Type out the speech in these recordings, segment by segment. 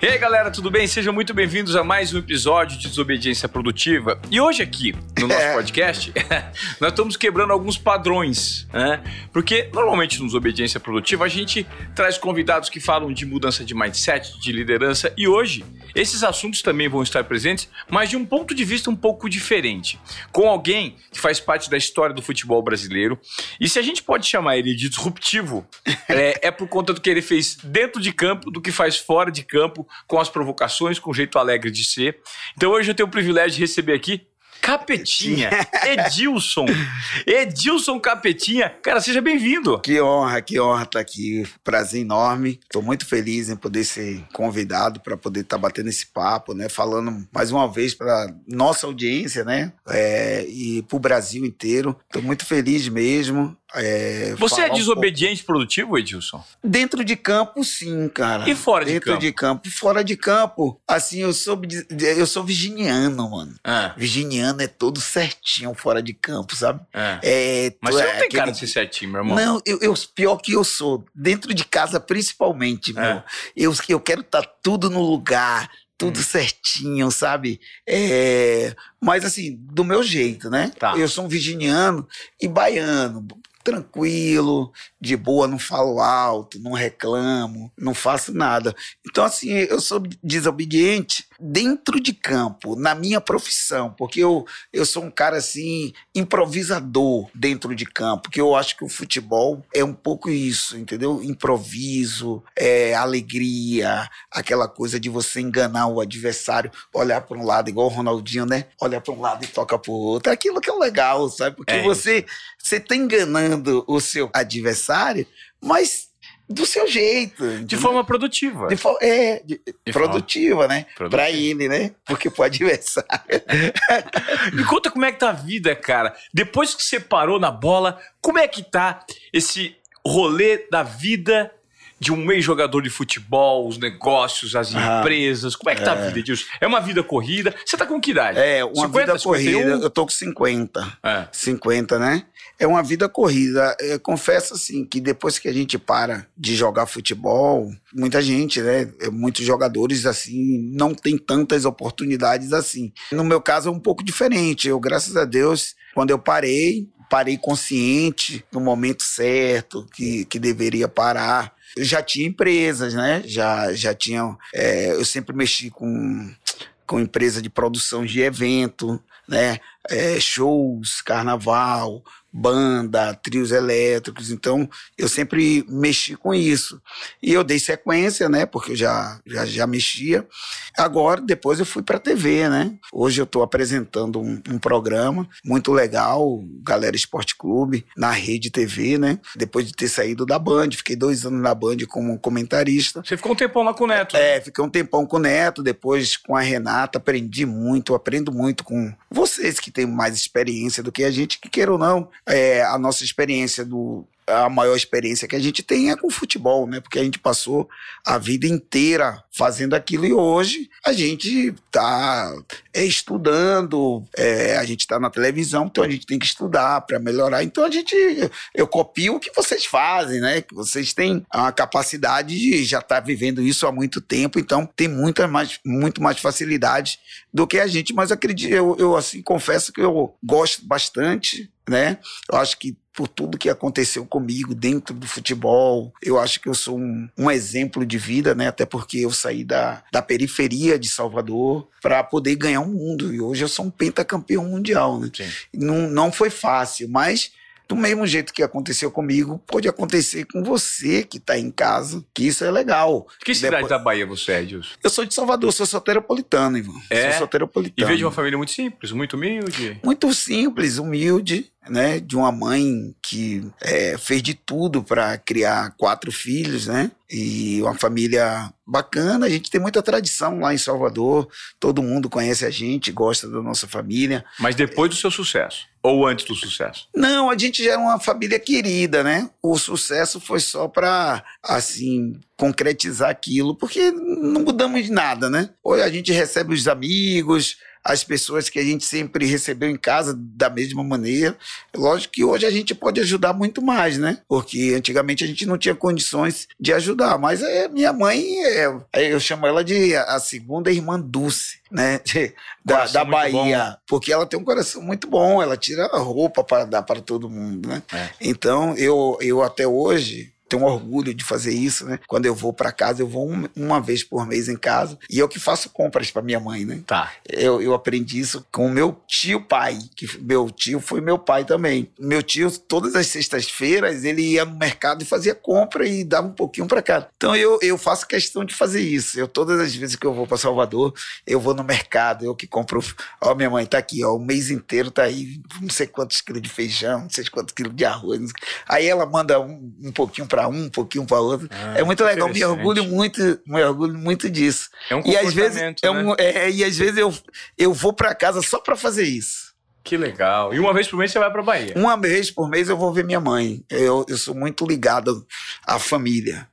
E aí, galera, tudo bem? Sejam muito bem-vindos a mais um episódio de Desobediência Produtiva. E hoje aqui, no nosso É. podcast, nós estamos quebrando alguns padrões, né? Porque normalmente no Desobediência Produtiva a gente traz convidados que falam de mudança de mindset, de liderança, e hoje esses assuntos também vão estar presentes, mas de um ponto de vista um pouco diferente. Com alguém que faz parte da história do futebol brasileiro. E se a gente pode chamar ele de disruptivo, é, é por conta do que ele fez dentro de campo, do que faz fora de campo, com as provocações, com o jeito alegre de ser. Então hoje eu tenho o privilégio de receber aqui Capetinha, Edilson. Edilson Capetinha. Cara, seja bem-vindo. Que honra, que honra estar aqui. Prazer enorme. Estou muito feliz em poder ser convidado para poder estar batendo esse papo, né? Falando mais uma vez para nossa audiência, né? É, e para o Brasil inteiro. Estou muito feliz mesmo. É, Você é falar um desobediente produtivo, Edilson? Dentro de campo, sim, cara. E fora de Dentro campo? de campo. Fora de campo, assim, eu sou, eu sou virginiano, mano. Ah, Virginiano é todo certinho fora de campo, sabe? ah. É, Mas você é não tem cara aquele- de ser certinho, meu irmão. Não, eu, eu- pior que eu sou. Dentro de casa, principalmente, meu. É. Eu, eu quero estar tudo no lugar, tudo Hum. certinho, sabe? É, mas assim, do meu jeito, né? Tá. Eu sou um virginiano e baiano. Tranquilo, de boa, não falo alto, não reclamo, não faço nada. Então, assim, eu sou desobediente dentro de campo, na minha profissão, porque eu, eu sou um cara assim, improvisador dentro de campo, que eu acho que o futebol é um pouco isso, entendeu? Improviso, é, alegria, aquela coisa de você enganar o adversário, olhar para um lado, igual o Ronaldinho, né? Olha para um lado e toca para o outro. Aquilo que é legal, sabe? Porque É você, você tá enganando o seu adversário, mas do seu jeito. De entendeu? forma produtiva. De fo- é, de- De forma produtiva, né? produtiva. Pra ele, né? Porque pro adversário. Me conta como é que tá a vida, cara. Depois que você parou na bola, como é que tá esse rolê da vida de um ex-jogador de futebol, os negócios, as Ah, empresas? Como é que tá a vida, Edilson? É uma vida corrida? Você tá com que idade? É, uma 50, vida corrida. 51? Eu tô com 50. É. 50, né? É uma vida corrida. Eu confesso, assim, que depois que a gente para de jogar futebol, muita gente, né? Muitos jogadores, assim, não tem tantas oportunidades assim. No meu caso, é um pouco diferente. Eu, graças a Deus, quando eu parei, parei consciente no momento certo, que, que deveria parar. Eu já tinha empresas, né? Já, já tinha. é, eu sempre mexi com, com empresa de produção de evento, né? É, shows, carnaval, banda, trios elétricos. Então, eu sempre mexi com isso. E eu dei sequência, né? Porque eu já, já, já mexia. Agora, depois eu fui para TV, né? Hoje eu estou apresentando um, um programa muito legal, Galera Esporte Clube, na Rede TV, né? Depois de ter saído da Band, fiquei dois anos na Band como comentarista. Você ficou um tempão lá com o Neto. né? É, fiquei um tempão com o Neto, depois com a Renata, aprendi muito, aprendo muito com vocês que têm mais experiência do que a gente, que queira ou não, é, a nossa experiência do. A maior experiência que a gente tem é com futebol, né? Porque a gente passou a vida inteira fazendo aquilo e hoje a gente tá é, estudando, é, a gente tá na televisão, então a gente tem que estudar para melhorar. Então a gente, eu copio o que vocês fazem, né? Que vocês têm a capacidade de já estar vivendo isso há muito tempo, então tem muita mais, muito mais facilidade do que a gente. Mas acredito, eu, eu assim confesso que eu gosto bastante, né? Eu acho que por tudo que aconteceu comigo dentro do futebol, eu acho que eu sou um, um exemplo de vida, né? Até porque eu saí da, da periferia de Salvador para poder ganhar o mundo e hoje eu sou um pentacampeão mundial, né? Não, não foi fácil, mas do mesmo jeito que aconteceu comigo, pode acontecer com você que tá em casa, que isso é legal. Que cidade Depois- da Bahia você é, Edilson? Eu sou de Salvador, sou soteropolitano, irmão. É? Sou E soteropolitano. veio de uma família muito simples, muito humilde. Muito simples, humilde, né? De uma mãe que é, fez de tudo para criar quatro filhos, né? E uma família bacana. A gente tem muita tradição lá em Salvador. Todo mundo conhece a gente, gosta da nossa família. Mas depois do seu sucesso. Ou antes do sucesso. Não, a gente já é uma família querida, né? O sucesso foi só para, assim, concretizar aquilo, porque não mudamos nada, né? Hoje a gente recebe os amigos, as pessoas que a gente sempre recebeu em casa da mesma maneira. Lógico que hoje a gente pode ajudar muito mais, né? Porque antigamente a gente não tinha condições de ajudar. Mas é, minha mãe, é, eu chamo ela de a segunda irmã Dulce, né? da, da Bahia. Bom. Porque ela tem um coração muito bom, ela tira a roupa para dar para todo mundo, né? É. Então, eu, eu até hoje tenho orgulho de fazer isso, né? Quando eu vou para casa, eu vou um, uma vez por mês em casa e eu que faço compras para minha mãe, né? Tá. Eu, eu aprendi isso com o meu tio pai, que meu tio foi meu pai também. Meu tio, todas as sextas-feiras, ele ia no mercado e fazia compra e dava um pouquinho para casa. Então eu, eu faço questão de fazer isso. Eu todas as vezes que eu vou para Salvador, eu vou no mercado, eu que compro. Ó, minha mãe tá aqui, ó, o mês inteiro tá aí, não sei quantos quilos de feijão, não sei quantos quilos de arroz. Aí ela manda um, um pouquinho para para um, um pouquinho para outro. Ah, é muito legal, me orgulho muito, me orgulho muito disso. É um e às vezes né? é um, é, e às vezes eu, eu vou para casa só para fazer isso. Que legal. E uma vez por mês você vai para Bahia? Uma vez por mês eu vou ver minha mãe. Eu, eu sou muito ligado à família.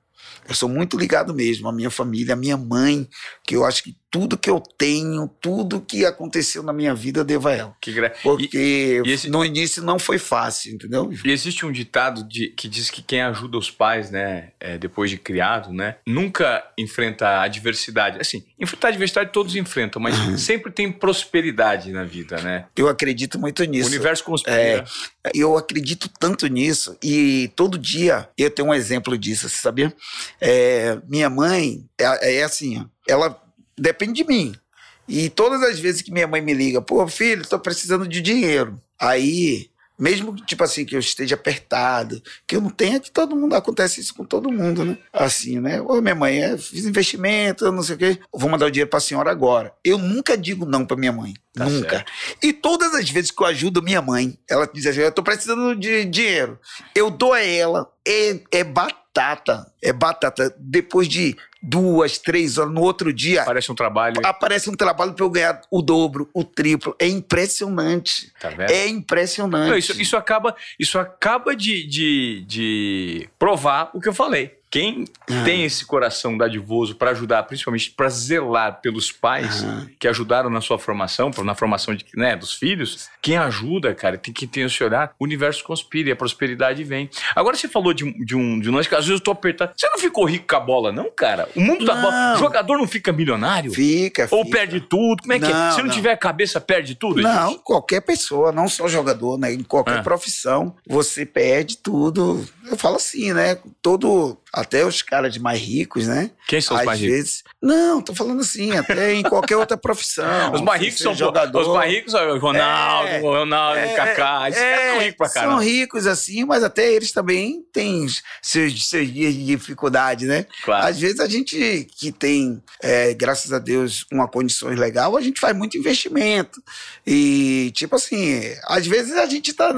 Eu sou muito ligado mesmo à minha família, à minha mãe, que eu acho que tudo que eu tenho, tudo que aconteceu na minha vida, devo a ela. Que gra... Porque e, e esse... no início não foi fácil, entendeu? E existe um ditado de, que diz que quem ajuda os pais, né, é, depois de criado, né, nunca enfrenta adversidade. Assim, enfrentar adversidade todos enfrentam, mas sempre tem prosperidade na vida, né? Eu acredito muito nisso. O universo conspira. É, eu acredito tanto nisso e todo dia eu tenho um exemplo disso, você sabia? É, minha mãe é, é assim, ela depende de mim. E todas as vezes que minha mãe me liga, pô, filho, estou precisando de dinheiro. Aí, mesmo tipo assim, que eu esteja apertado, que eu não tenha, que todo mundo acontece isso com todo mundo, né? Assim, né? Ô, minha mãe, é, fiz investimento, não sei o quê, vou mandar o dinheiro para a senhora agora. Eu nunca digo não para minha mãe. Tá nunca. Certo. E todas as vezes que eu ajudo minha mãe, ela diz assim: eu tô precisando de dinheiro. Eu dou a ela, é, é batata. É batata. Depois de duas, três horas, no outro dia. Aparece um trabalho. Aparece um trabalho para eu ganhar o dobro, o triplo. É impressionante. Tá vendo? É impressionante. Não, isso, isso acaba, isso acaba de, de, de provar o que eu falei. Quem ah. tem esse coração dadivoso para ajudar, principalmente para zelar pelos pais ah. que ajudaram na sua formação, na formação de, né, dos filhos, quem ajuda, cara, tem que ter esse olhar, o universo conspira e a prosperidade vem. Agora você falou de, de um de um lance que às vezes eu tô apertado. Você não ficou rico com a bola, não, cara? O mundo não. da bola. O jogador não fica milionário? Fica. Ou fica. perde tudo? Como é que é? Se não, não, tiver a cabeça, perde tudo? Não, gente? qualquer pessoa, não só jogador, né? Em qualquer ah. profissão, você perde tudo. Eu falo assim, né? Todo até os caras de mais ricos, né? Quem são os Às mais vezes, ricos? Não, tô falando assim, até em qualquer outra profissão. os mais ricos são jogador. Os mais ricos são o Ronaldo, é, Ronaldo, é, Kaká. Esses é, caras são ricos pra caramba. São ricos assim, mas até eles também têm seus, seus dias de dificuldade, né? Claro. Às vezes a gente que tem, é, graças a Deus, uma condições legal, a gente faz muito investimento. E, tipo assim, às vezes a gente tá,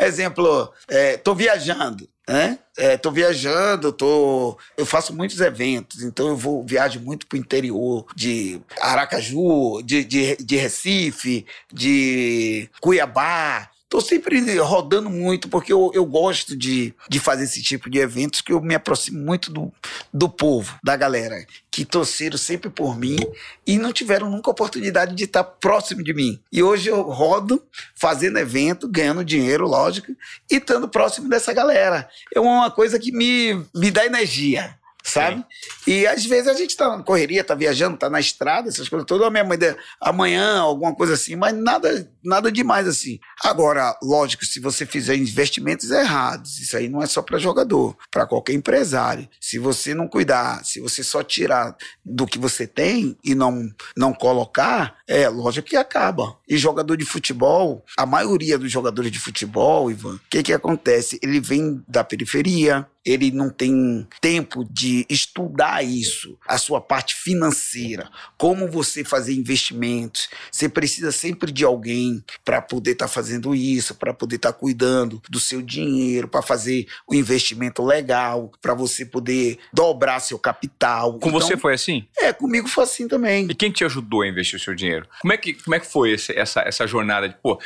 exemplo, é, tô viajando né? É, tô viajando, tô, eu faço muitos eventos, então eu vou viajo muito pro interior de Aracaju, de, de, de Recife, de Cuiabá, Estou sempre rodando muito, porque eu, eu gosto de, de fazer esse tipo de eventos, que eu me aproximo muito do, do povo, da galera, que torceram sempre por mim e não tiveram nunca oportunidade de estar próximo de mim. E hoje eu rodo fazendo evento, ganhando dinheiro, lógico, e estando próximo dessa galera. É uma coisa que me, me dá energia sabe? Sim. E às vezes a gente tá na correria, tá viajando, tá na estrada, essas coisas todas, a minha mãe amanhã, alguma coisa assim, mas nada, nada demais assim. Agora, lógico, se você fizer investimentos errados, isso aí não é só para jogador, para qualquer empresário. Se você não cuidar, se você só tirar do que você tem e não não colocar, é lógico que acaba. E jogador de futebol, a maioria dos jogadores de futebol, Ivan, o que que acontece? Ele vem da periferia, ele não tem tempo de estudar isso, a sua parte financeira, como você fazer investimentos. Você precisa sempre de alguém para poder estar tá fazendo isso, para poder estar tá cuidando do seu dinheiro, para fazer o investimento legal, para você poder dobrar seu capital. Com então, você foi assim? É, comigo foi assim também. E quem te ajudou a investir o seu dinheiro? Como é que, como é que foi esse, essa, essa jornada? De, pô,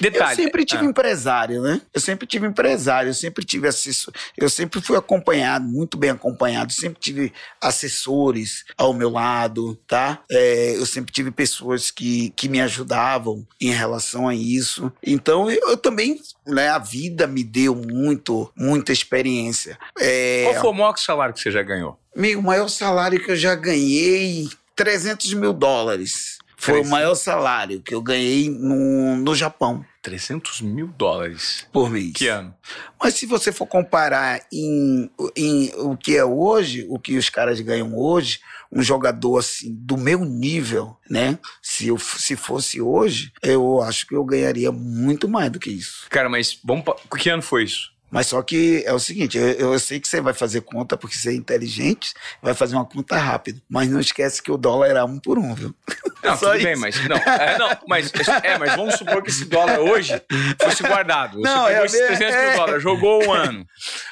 detalhe. Eu sempre tive ah. empresário, né? Eu sempre tive empresário, eu sempre tive assessor, eu sempre sempre fui acompanhado, muito bem acompanhado. Sempre tive assessores ao meu lado, tá? É, eu sempre tive pessoas que, que me ajudavam em relação a isso. Então eu, eu também, né? A vida me deu muito, muita experiência. É, Qual foi o maior salário que você já ganhou? Meu, o maior salário que eu já ganhei, 300 mil dólares. Foi o maior salário que eu ganhei no, no Japão. 300 mil dólares. Por mês. Que ano? Mas se você for comparar em, em o que é hoje, o que os caras ganham hoje, um jogador assim do meu nível, né? Se eu se fosse hoje, eu acho que eu ganharia muito mais do que isso. Cara, mas vamos que ano foi isso? Mas só que é o seguinte, eu, eu, sei que você vai fazer conta porque você é inteligente, vai fazer uma conta rápida. Mas não esquece que o dólar era um por um, viu? Não, tudo isso. bem, mas não, é, não, mas é, mas vamos supor que esse dólar hoje fosse guardado. Você não, pegou é, esses 300 é, mil dólares, jogou um ano.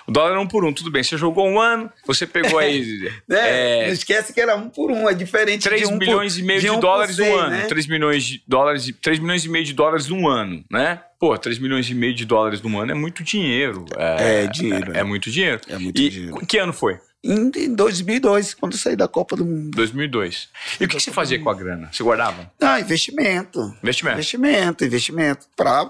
O dólar era um por um, tudo bem. Você jogou um ano, você pegou aí. É, não esquece que era um por um, é diferente 3 de um milhões por, e meio de, um dólares no ano. Né? 3 milhões de dólares, 3 milhões e meio de dólares no ano, né? Pô, 3 milhões e meio de dólares no ano é muito dinheiro. É, é dinheiro. É, é, muito dinheiro. É muito e dinheiro. que ano foi? Em 2002, quando eu saí da Copa do Mundo. 2002. E o que, que você fazia com a grana? Você guardava? Ah, investimento. Investimento. Investimento, investimento. Pra,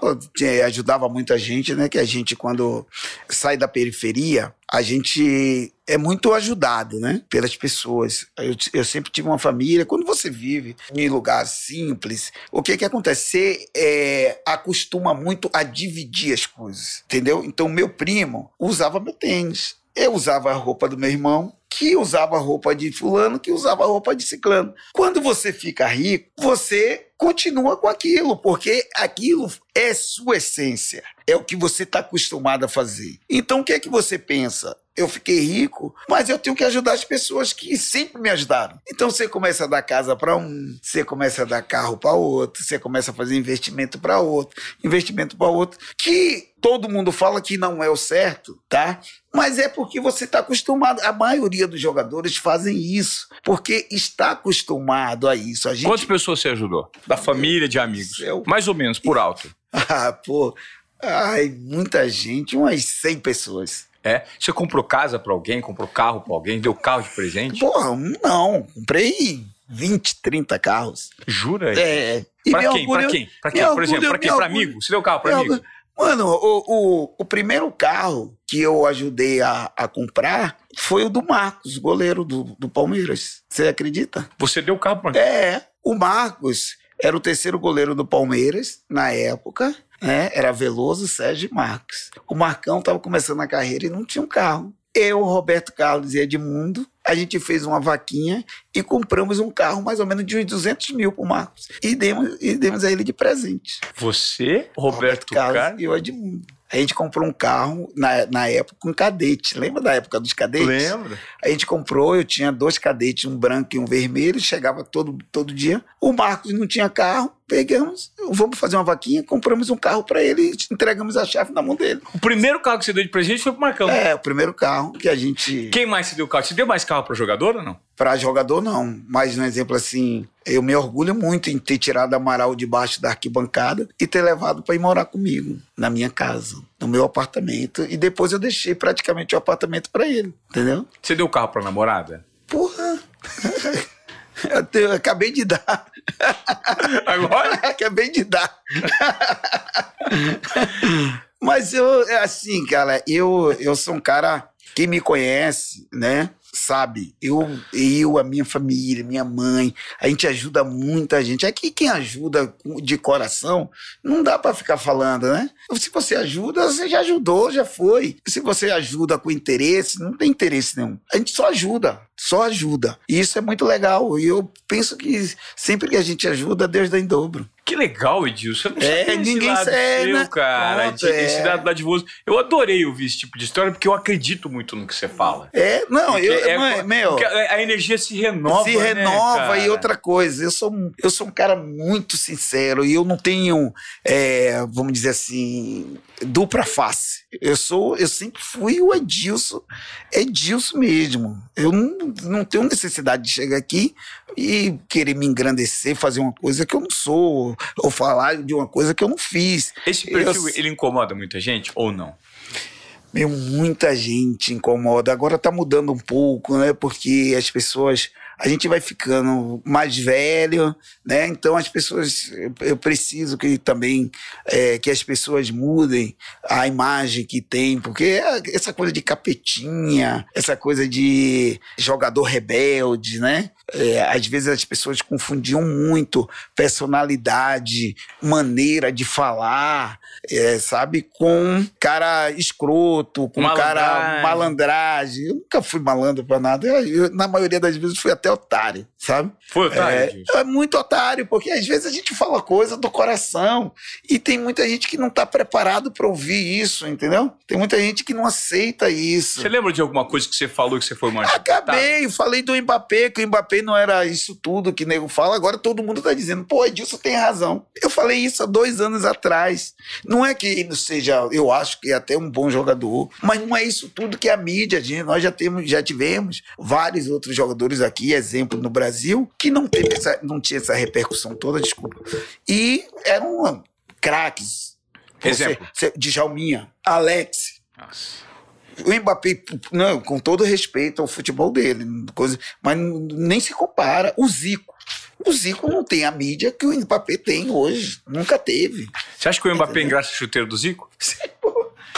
ajudava muita gente, né? Que a gente, quando sai da periferia, a gente é muito ajudado, né? Pelas pessoas. Eu, eu sempre tive uma família. Quando você vive em lugar simples, o que que acontece? Você é, acostuma muito a dividir as coisas, entendeu? Então, meu primo usava meu tênis eu usava a roupa do meu irmão, que usava a roupa de fulano, que usava a roupa de ciclano. Quando você fica rico, você continua com aquilo, porque aquilo é sua essência, é o que você está acostumado a fazer. Então o que é que você pensa? Eu fiquei rico, mas eu tenho que ajudar as pessoas que sempre me ajudaram. Então você começa a dar casa para um, você começa a dar carro para outro, você começa a fazer investimento para outro, investimento para outro, que todo mundo fala que não é o certo, tá? Mas é porque você está acostumado. A maioria dos jogadores fazem isso, porque está acostumado a isso. A gente... Quantas pessoas você ajudou? Da família, de amigos? Eu... Mais ou menos, por alto. ah, pô. Ai, muita gente, umas 100 pessoas. É? Você comprou casa para alguém, comprou carro para alguém, deu carro de presente? Porra, não. Comprei 20, 30 carros. Jura? É. E pra quem? Pra quem? Pra quem? Por exemplo, pra quem? Pra amigo? Você deu carro pra amigo? Mano, o, o, o, primeiro carro que eu ajudei a, a comprar foi o do Marcos, goleiro do, do Palmeiras. Você acredita? Você deu carro pra É. O Marcos era o terceiro goleiro do Palmeiras na época. Né? Era Veloso, Sérgio e Marcos. O Marcão estava começando a carreira e não tinha um carro. Eu, Roberto Carlos e Edmundo, a gente fez uma vaquinha e compramos um carro mais ou menos de uns 200 mil pro Marcos. E demos, e demos a ele de presente. Você, Roberto, Roberto Carlos, Carlos e o Edmundo. A gente comprou um carro na, na época com um cadete. Lembra da época dos cadetes? Lembro. A gente comprou, eu tinha dois cadetes, um branco e um vermelho, chegava todo, todo dia. O Marcos não tinha carro, pegamos, vamos fazer uma vaquinha, compramos um carro para ele e entregamos a chave na mão dele. O primeiro carro que você deu de presente foi pro Marcão? É, o primeiro carro que a gente. Quem mais se deu carro? Você deu mais carro para jogador ou não? Para jogador, não. Mas, um exemplo assim, eu me orgulho muito em ter tirado Amaral debaixo da arquibancada e ter levado para ir morar comigo, na minha casa, no meu apartamento. E depois eu deixei praticamente o apartamento para ele, entendeu? Você deu carro para namorada? Porra! Eu, eu acabei de dar. Agora? acabei de dar. Mas eu, é assim, cara, eu, eu sou um cara. Quem me conhece, né? sabe? Eu, eu, a minha família, minha mãe, a gente ajuda muita gente. É quem ajuda de coração, não dá para ficar falando, né? Se você ajuda, você já ajudou, já foi. Se você ajuda com interesse, não tem interesse nenhum. A gente só ajuda, só ajuda. E isso é muito legal. E eu penso que sempre que a gente ajuda, Deus dá em dobro. Que legal, Edilson. Eu não é, ninguém esse seu, né? cara. Pronto, de, é. Esse lado dadivoso. Eu adorei ouvir esse tipo de história porque eu acredito muito no que você fala. É, não, eu, é, meu, a energia se renova. Se né, renova né, e outra coisa. Eu sou, eu sou um cara muito sincero e eu não tenho, é, vamos dizer assim, dupla face. Eu sou, eu sempre fui o Edilson, Edilson mesmo. Eu não, não tenho necessidade de chegar aqui e querer me engrandecer, fazer uma coisa que eu não sou, ou falar de uma coisa que eu não fiz. Esse perfil, eu, ele incomoda muita gente ou não? Meu, muita gente incomoda. Agora tá mudando um pouco, né? Porque as pessoas a gente vai ficando mais velho, né? Então as pessoas, eu preciso que também é, que as pessoas mudem a imagem que tem, porque essa coisa de capetinha, essa coisa de jogador rebelde, né? É, às vezes as pessoas confundiam muito personalidade, maneira de falar, é, sabe, com cara escroto, com malandragem. cara malandragem. Eu nunca fui malandro pra nada. Eu, eu, na maioria das vezes fui até otário, sabe? Foi otário? É, é, muito otário, porque às vezes a gente fala coisa do coração e tem muita gente que não tá preparado para ouvir isso, entendeu? Tem muita gente que não aceita isso. Você lembra de alguma coisa que você falou que você foi mais? Acabei, falei do Mbappé, que o Mbappé não era isso tudo que o nego fala, agora todo mundo tá dizendo, pô, Edilson tem razão. Eu falei isso há dois anos atrás. Não é que ele seja, eu acho que é até um bom jogador, mas não é isso tudo que a mídia, gente, nós já temos, já tivemos vários outros jogadores aqui, exemplo no Brasil, que não teve essa, não tinha essa repercussão toda, desculpa. E eram craques. Exemplo. Você, Djalminha, Alex. Nossa. O Mbappé, não, com todo respeito ao futebol dele, coisa, mas nem se compara. O Zico. O Zico não tem a mídia que o Mbappé tem hoje. Nunca teve. Você acha que o Mbappé engraça chuteiro do Zico? Sim,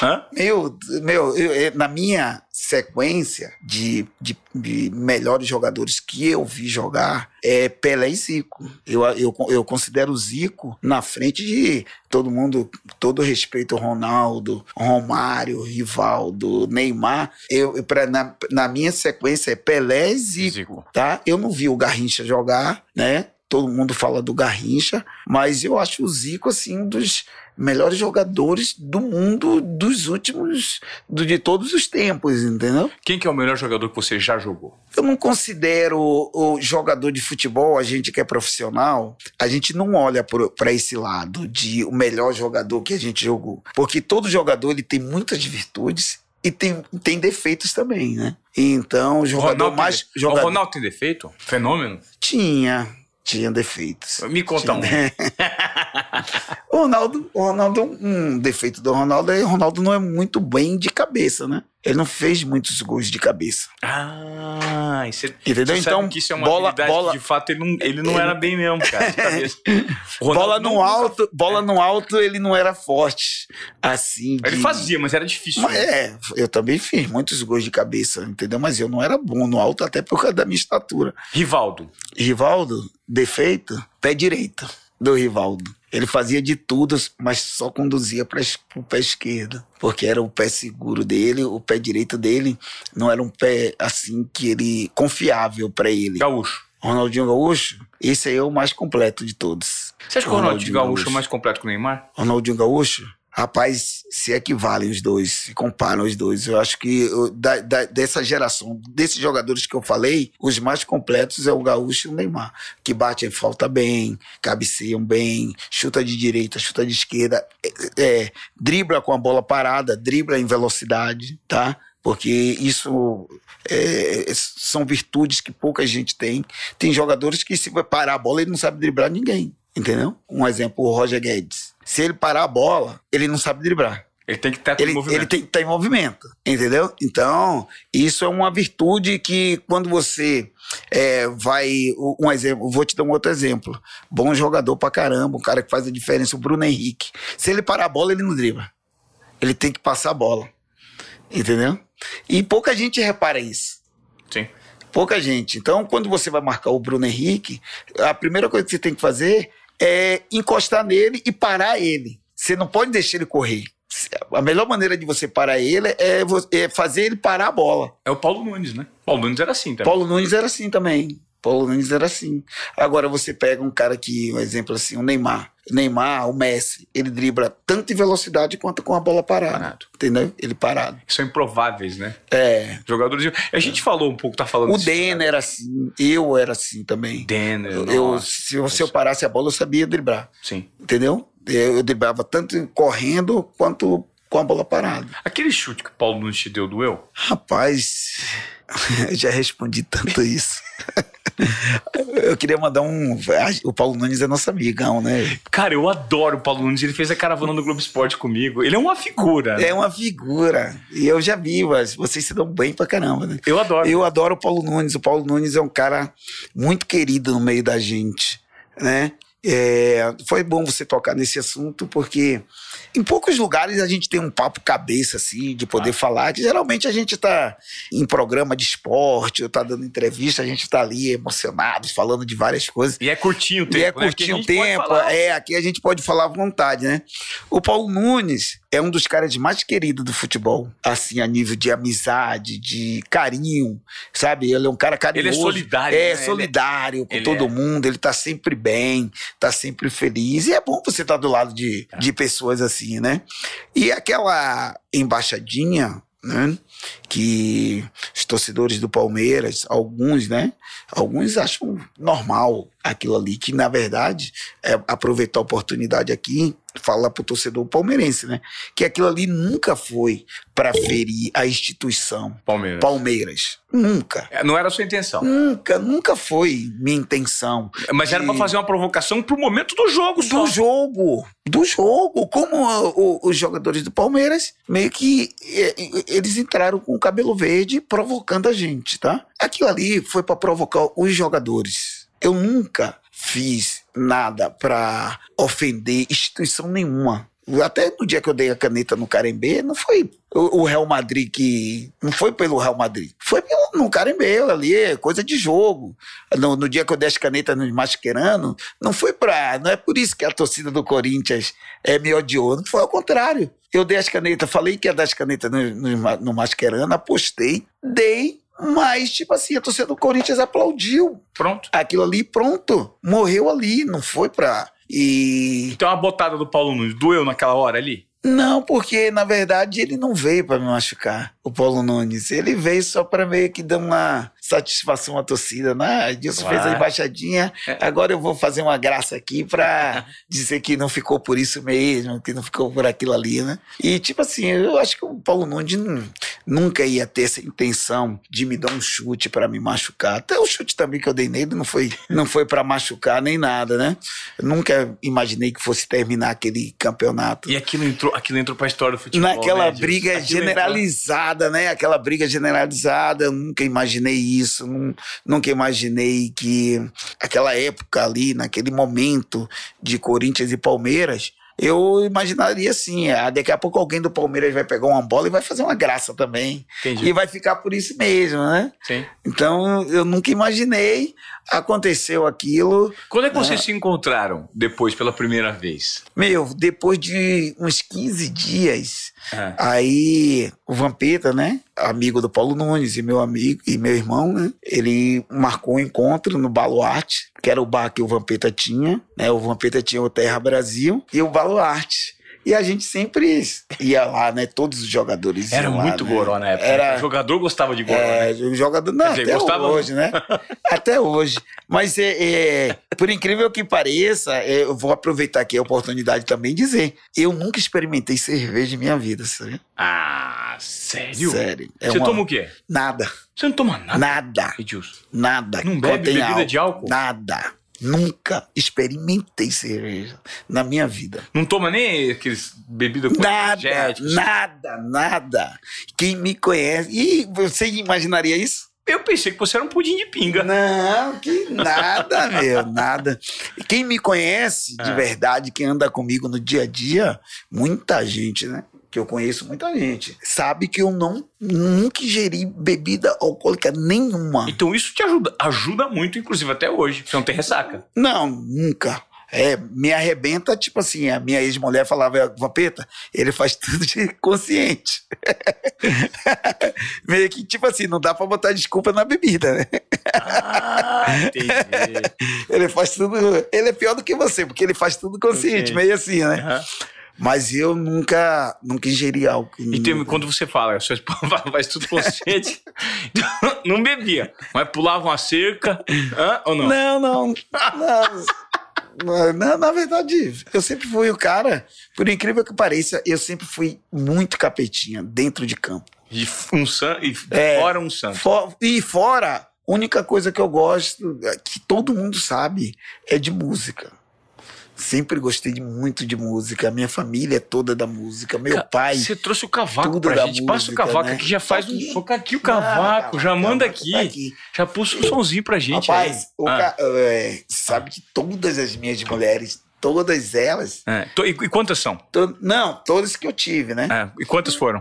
Hã? Meu, meu eu, na minha sequência de, de, de, melhores jogadores que eu vi jogar é Pelé e Zico. Eu, eu, eu considero Zico na frente de todo mundo, todo respeito Ronaldo, Romário, Rivaldo, Neymar. Eu, pra, na, na minha sequência é Pelé e Zico, Zico, tá? Eu não vi o Garrincha jogar, né? Todo mundo fala do Garrincha, mas eu acho o Zico assim um dos melhores jogadores do mundo dos últimos, do, de todos os tempos, entendeu? Quem que é o melhor jogador que você já jogou? Eu não considero o jogador de futebol, a gente que é profissional, a gente não olha para esse lado de o melhor jogador que a gente jogou. Porque todo jogador ele tem muitas virtudes e tem, tem defeitos também, né? Então, o jogador Ronaldo mais. Tem, jogador... O Ronaldo tem defeito? Fenômeno? Tinha. Tinha defeitos. Me conta Tinha... um. o Ronaldo, o Ronaldo, um defeito do Ronaldo é o Ronaldo não é muito bem de cabeça, né? Ele não fez muitos gols de cabeça. Ah, isso é, entendeu? então, que isso é uma bola, bola, de fato ele não, ele não ele, era bem mesmo, cara, bola no alto, bola no alto, ele não era forte assim. De... Ele fazia, mas era difícil. Mas, é, eu também fiz muitos gols de cabeça, entendeu? Mas eu não era bom no alto até por causa da minha estatura. Rivaldo. Rivaldo, defeito, pé direito do Rivaldo. Ele fazia de tudo, mas só conduzia para o pé esquerdo, porque era o pé seguro dele, o pé direito dele não era um pé assim que ele confiável para ele. Gaúcho. Ronaldinho Gaúcho, esse aí é o mais completo de todos. Você acha que o Ronaldinho Gaúcho, Gaúcho é mais completo que o Neymar? Ronaldinho Gaúcho? Rapaz, se equivalem os dois, se comparam os dois. Eu acho que eu, da, da, dessa geração, desses jogadores que eu falei, os mais completos é o Gaúcho e o Neymar, que batem falta bem, cabeceiam bem, chuta de direita, chuta de esquerda, é, é, dribla com a bola parada, dribla em velocidade, tá? Porque isso é, são virtudes que pouca gente tem. Tem jogadores que, se parar a bola, ele não sabe driblar ninguém, entendeu? Um exemplo, o Roger Guedes se ele parar a bola, ele não sabe driblar. Ele tem que estar ele, em movimento. Ele tem que estar em movimento, entendeu? Então, isso é uma virtude que quando você é, vai. Um exemplo, vou te dar um outro exemplo. Bom jogador pra caramba, um cara que faz a diferença, o Bruno Henrique. Se ele parar a bola, ele não dribla. Ele tem que passar a bola. Entendeu? E pouca gente repara isso. Sim. Pouca gente. Então, quando você vai marcar o Bruno Henrique, a primeira coisa que você tem que fazer é encostar nele e parar ele. Você não pode deixar ele correr. A melhor maneira de você parar ele é, é fazer ele parar a bola. É o Paulo Nunes, né? Paulo Nunes era assim também. Paulo Nunes era assim também. Paulo Nunes era assim. Agora você pega um cara que, um exemplo assim, o Neymar. Neymar, o Messi, ele dribla tanto em velocidade quanto com a bola parada. Parado. Entendeu? Ele parado. São improváveis, né? É. Jogadores. A gente é. falou um pouco, tá falando O Denner era assim, eu era assim também. Denner, eu, se, se eu parasse a bola, eu sabia driblar. Sim. Entendeu? Eu, eu driblava tanto correndo quanto com a bola parada. Aquele chute que o Paulo Nunes te deu, doeu? Rapaz, eu já respondi tanto isso. Eu queria mandar um. O Paulo Nunes é nosso amigão, né? Cara, eu adoro o Paulo Nunes. Ele fez a caravana do Globo Esporte comigo. Ele é uma figura. É uma figura. E eu já vi, mas vocês se dão bem pra caramba, né? Eu adoro. Eu adoro o Paulo Nunes. O Paulo Nunes é um cara muito querido no meio da gente, né? É, foi bom você tocar nesse assunto, porque em poucos lugares a gente tem um papo cabeça, assim, de poder ah. falar, geralmente a gente está em programa de esporte, ou tá dando entrevista, a gente está ali emocionado, falando de várias coisas. E é curtinho o tempo. E é né? curtinho o tempo, é, aqui a gente pode falar à vontade, né? O Paulo Nunes é um dos caras mais queridos do futebol, assim, a nível de amizade, de carinho, sabe? Ele é um cara carinhoso. Ele é solidário. É, né? solidário ele com todo é. mundo, ele tá sempre bem, tá sempre feliz. E é bom você estar tá do lado de, é. de pessoas assim, né? E aquela embaixadinha, né? Que os torcedores do Palmeiras, alguns, né? Alguns acham normal aquilo ali, que na verdade é aproveitar a oportunidade aqui falar pro torcedor palmeirense, né? Que aquilo ali nunca foi para ferir a instituição Palmeiras. Palmeiras. Nunca. É, não era a sua intenção. Nunca, nunca foi minha intenção. Mas de... era para fazer uma provocação pro momento do jogo, Do só. jogo. Do jogo. Como o, o, os jogadores do Palmeiras, meio que eles entraram com o cabelo verde provocando a gente, tá? Aquilo ali foi para provocar os jogadores. Eu nunca fiz nada para ofender instituição nenhuma. Até no dia que eu dei a caneta no Carembê, não foi o Real Madrid que. Não foi pelo Real Madrid. Foi pelo, no Carembê ali, é coisa de jogo. No, no, dia que eu dei as canetas no Mascherano, não foi pra. Não é por isso que a torcida do Corinthians é me odiou. Não foi ao contrário. Eu dei as canetas, falei que ia dar as canetas no, no, no Mascherano, apostei, dei mas, tipo assim, a torcida do Corinthians aplaudiu. Pronto. Aquilo ali, pronto. Morreu ali, não foi pra. E. Então a botada do Paulo Nunes doeu naquela hora ali? Não, porque na verdade ele não veio para me machucar, o Paulo Nunes. Ele veio só para meio que dar uma satisfação à torcida, né? Edilson fez a embaixadinha, é. agora eu vou fazer uma graça aqui pra dizer que não ficou por isso mesmo, que não ficou por aquilo ali, né? E tipo assim, eu acho que o Paulo Nunes nunca ia ter essa intenção de me dar um chute para me machucar. Até o chute também que eu dei nele não foi, não foi para machucar nem nada, né? Eu nunca imaginei que fosse terminar aquele campeonato. E aquilo entrou, aquilo entrou pra história do futebol. Naquela né, briga generalizada, entrou. né? Aquela briga generalizada, eu nunca imaginei isso, nunca imaginei que aquela época ali, naquele momento de Corinthians e Palmeiras, eu imaginaria assim, ah, daqui a pouco alguém do Palmeiras vai pegar uma bola e vai fazer uma graça também. Entendi. E vai ficar por isso mesmo, né? Sim. Então, eu nunca imaginei, aconteceu aquilo. Quando é que vocês ah. se encontraram depois pela primeira vez? Meu, depois de uns 15 dias, ah. aí o Vampeta, né? Amigo do Paulo Nunes e meu amigo e meu irmão, né? Ele marcou um encontro no Baluarte, que era o bar que o Vampeta tinha, né? O Vampeta tinha o Terra Brasil e o Baluarte. E a gente sempre ia lá, né? Todos os jogadores Era iam muito lá, né? goró na época. Era... O jogador gostava de goró. É, né? o jogador. Não, dizer, até gostava... hoje, né? até hoje. Mas é, é, por incrível que pareça, é, eu vou aproveitar aqui a oportunidade também de dizer: eu nunca experimentei cerveja em minha vida, sabe? Ah, sério? Sério. É Você uma... toma o quê? Nada. Você não toma nada? Nada. Edilson. Nada. Não bebe bebida álcool. de álcool? Nada. Nunca experimentei cerveja na minha vida. Não toma nem aqueles bebidas com Nada, nada, nada. Quem me conhece. E você imaginaria isso? Eu pensei que você era um pudim de pinga. Não, que nada, meu, nada. Quem me conhece de é. verdade, quem anda comigo no dia a dia, muita gente, né? Que eu conheço muita gente, sabe que eu não nunca ingeri bebida alcoólica nenhuma. Então isso te ajuda, ajuda muito, inclusive até hoje. Você não tem ressaca? Não, nunca. É, me arrebenta, tipo assim, a minha ex-mulher falava, Vampeta, ele faz tudo de consciente. Meio que, tipo assim, não dá pra botar desculpa na bebida, né? Ah, entendi. ele faz tudo. Ele é pior do que você, porque ele faz tudo consciente, okay. meio assim, né? Uhum. Mas eu nunca, nunca ingeri álcool. E tem, quando você fala, sua esposa faz tudo consciente, não bebia, mas pulava uma cerca, hã? ou não? Não, não. não. Na, na, verdade, eu sempre fui o cara, por incrível que pareça, eu sempre fui muito capetinha dentro de campo. E, um san, e é, fora um santo. For, e fora única coisa que eu gosto, é que todo mundo sabe, é de música. Sempre gostei de muito de música. Minha família é toda da música. Meu Ca- pai. Você trouxe o cavaco pra gente. Passa o música, cavaco né? aqui, já faz Tá um. aqui. Toca aqui o Ah, cavaco, já manda aqui. tá aqui. Já puxa um sonzinho pra gente. Rapaz, Ah, ca- é, sabe que todas as minhas mulheres, todas elas. é. E, e quantas são? to- não, todas que eu tive, né? É, E quantas foram?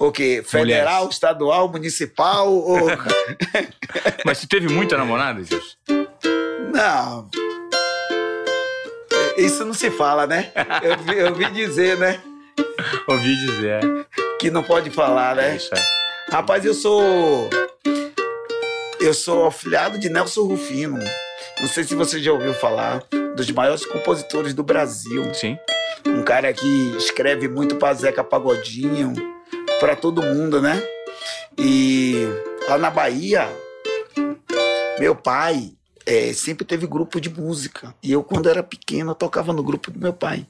O quê? Federal, Mulheres. estadual, municipal ou. Mas você teve muita namorada, Gilson? não. Isso não se fala, né? Eu, eu vi dizer, né? Ouvi dizer. Que não pode falar, É né? isso aí. Rapaz, eu sou. Eu sou afilhado de Nelson Rufino. Não sei se você já ouviu falar. Dos maiores compositores do Brasil. Sim. Um cara que escreve muito pra Zeca Pagodinho, pra todo mundo, né? E lá na Bahia, meu pai eh, sempre teve grupo de música. E eu, quando era pequeno, tocava no grupo do meu pai.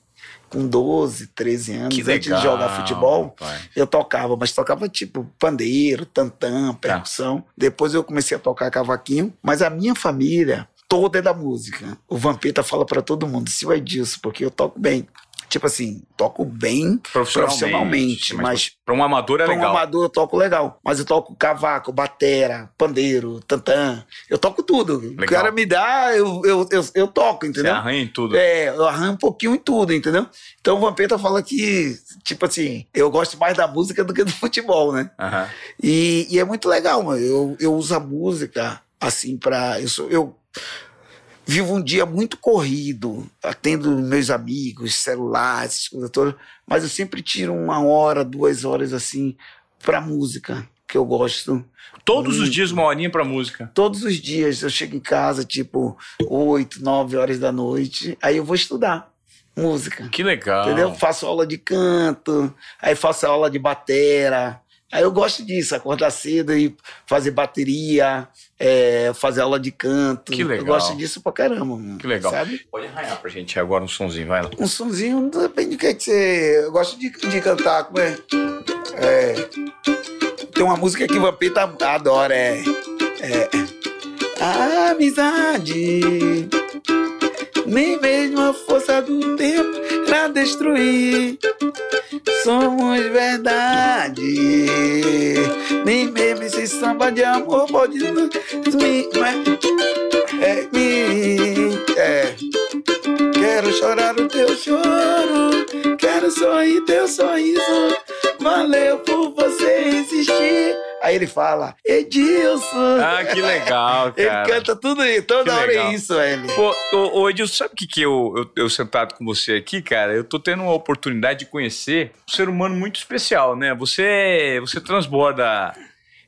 Com 12, 13 anos, Que antes legal. de jogar futebol. pai. Eu tocava, mas tocava tipo pandeiro, tantã, Tá. percussão. Depois eu comecei a tocar cavaquinho. Mas a minha família toda é da música. O Vampeta fala pra todo mundo, se o Edilson, porque eu toco bem. Tipo assim, toco bem profissionalmente, mas Pra um amador é pra um legal. amador eu toco legal. Mas eu toco cavaco, batera, pandeiro, tantã. Eu toco tudo. O Legal. cara me dá, eu, eu, eu, eu toco, Você entendeu? arranha em tudo. É, eu arranho um pouquinho em tudo, entendeu? Então o Vampeta fala que, tipo assim, eu gosto mais da música do que do futebol, né? Aham. E, e é muito legal, mano. Eu, eu uso a música, assim, pra. Eu, sou, eu vivo um dia muito corrido, atendo meus amigos, celulares, essas coisas todas, mas eu sempre tiro uma hora, duas horas, assim, pra música, que eu gosto. Todos os Muito. dias uma horinha pra música. Todos os dias eu chego em casa, tipo, oito, nove horas da noite, aí eu vou estudar música. Que legal. Entendeu? Faço aula de canto, aí faço aula de batera. Aí eu gosto disso, acordar cedo e fazer bateria, é, fazer aula de canto. Que legal. Eu gosto disso pra caramba, mano. Que legal. Sabe? Pode arranhar pra gente agora um sonzinho, vai lá. Um sonzinho, depende do que, que você. Eu gosto de, de cantar, como é? É, Tem uma música que o Vampeta adora, é. é a amizade. Nem mesmo a força do tempo pra destruir. Somos verdade. Nem mesmo esse samba de amor pode. É, me. É. Quero chorar o teu choro, quero sorrir teu sorriso. Valeu por você existir. Aí ele fala, Edilson. Ah, que legal, Ele cara. canta tudo aí, toda Que hora legal. é isso, velho. Pô, ô, ô Edilson, sabe o que, que eu, eu, eu sentado com você aqui, cara? Eu tô tendo uma oportunidade de conhecer um ser humano muito especial, né? Você, você transborda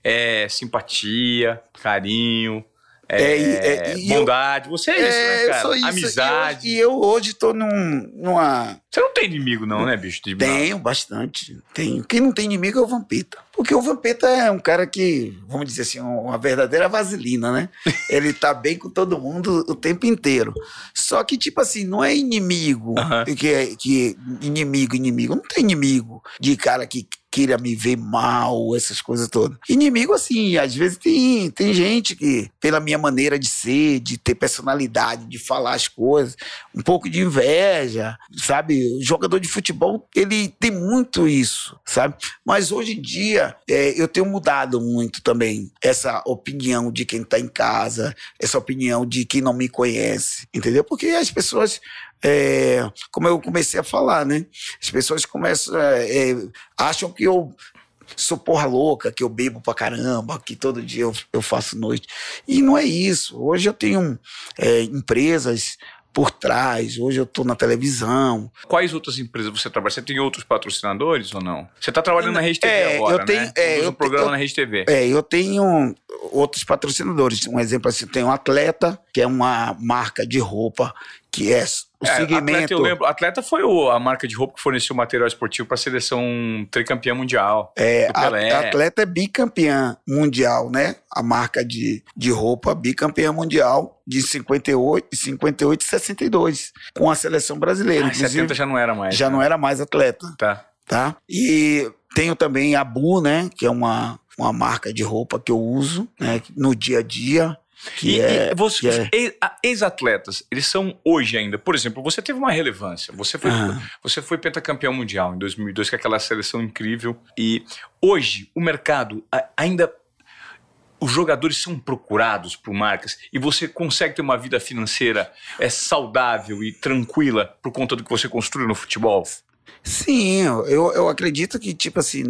é, simpatia, carinho, é, É, é, e eu- bondade. Você é isso, né, eu cara? sou isso. Amizade. E eu, e eu hoje tô num, numa. Você não tem inimigo, não, né, bicho? De- Tenho bastante. Tenho. Quem não tem inimigo é o Vampeta. Porque o Vampeta é um cara que, vamos dizer assim, uma verdadeira vaselina, né? Ele tá bem com todo mundo o tempo inteiro. Só que, tipo assim, não é inimigo. Aham. Que, é- que inimigo, inimigo. Não tem inimigo de cara que queira me ver mal, essas coisas todas. Inimigo, assim, às vezes tem, tem gente que, pela minha maneira de ser, de ter personalidade, de falar as coisas, um pouco de inveja, sabe? O jogador de futebol, ele tem muito isso, sabe? Mas hoje em dia, é, eu tenho mudado muito também essa opinião de quem tá em casa, essa opinião de quem não me conhece, entendeu? Porque as pessoas. É, como eu comecei a falar, né? As pessoas começam. é, é, acham que eu sou porra louca, que eu bebo pra caramba, que todo dia eu, eu faço noite. E não é isso. Hoje eu tenho é, empresas por trás, hoje eu tô na televisão. Quais outras empresas você trabalha? Você tem outros patrocinadores ou não? Você tá trabalhando na Rede TV É, agora, eu tenho- né? é, eu o programa te- na Rede TV. É, eu tenho outros patrocinadores. Um exemplo assim, tem um Atleta, que é uma marca de roupa que é o É, segmento. Atleta, eu lembro. Atleta foi o- a marca de roupa que forneceu material esportivo para a seleção tricampeã mundial. É, a, atleta é bicampeã mundial, né? A marca de, de roupa bicampeã mundial de 58, 58 e 62 com a seleção brasileira. Ah, Inclusive, 70 já não era mais. já né? não era mais atleta, Tá. tá? E tenho também a Bu, né? Que é uma, uma marca de roupa que eu uso né, no dia a dia. Que e, é, e você, que é- ex-atletas, eles são hoje ainda. Por exemplo, você teve uma relevância. Você foi, Ah. você foi pentacampeão mundial em 2002, com aquela seleção incrível. E hoje, o mercado ainda. Os jogadores são procurados por marcas e você consegue ter uma vida financeira é, saudável e tranquila por conta do que você construiu no futebol? Sim, eu, eu acredito que, tipo assim,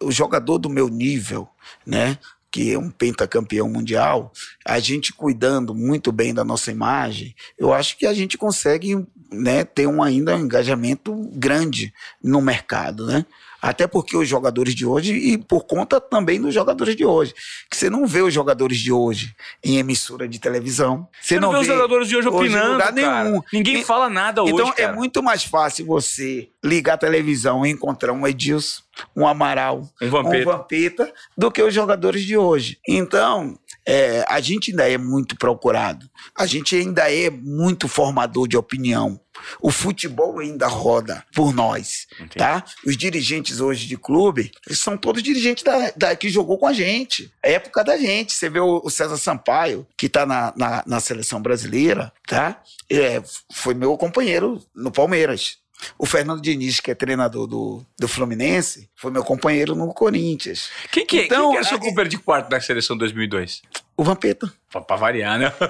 o jogador do meu nível, né? Que é um pentacampeão mundial, a gente cuidando muito bem da nossa imagem, eu acho que a gente consegue né, ter um ainda um engajamento grande no mercado, né? Até porque os jogadores de hoje, e por conta também dos jogadores de hoje, que você não vê os jogadores de hoje em emissora de televisão. Você não, vê os jogadores de hoje hoje opinando, lugar cara. nenhum. Ninguém E- fala nada hoje, Então é muito mais fácil você ligar a televisão e encontrar um Edilson, um Amaral, Um Vampeta. um Vampeta, do que os jogadores de hoje. Então, é, a gente ainda é muito procurado. A gente ainda é muito formador de opinião. O futebol ainda roda por nós, Entendi. tá? Os dirigentes hoje de clube são todos dirigentes da, da- que jogou com a gente. É época da gente. Você vê o, o César Sampaio, que tá na, na, na seleção brasileira, tá? É, foi meu companheiro no Palmeiras. O Fernando Diniz, que é treinador do, do Fluminense, foi meu companheiro no Corinthians. Quem que, é- Então, quem que é seu a- companheiro de quarto da seleção 2002? O Vampeta. Pra, pra variar, né?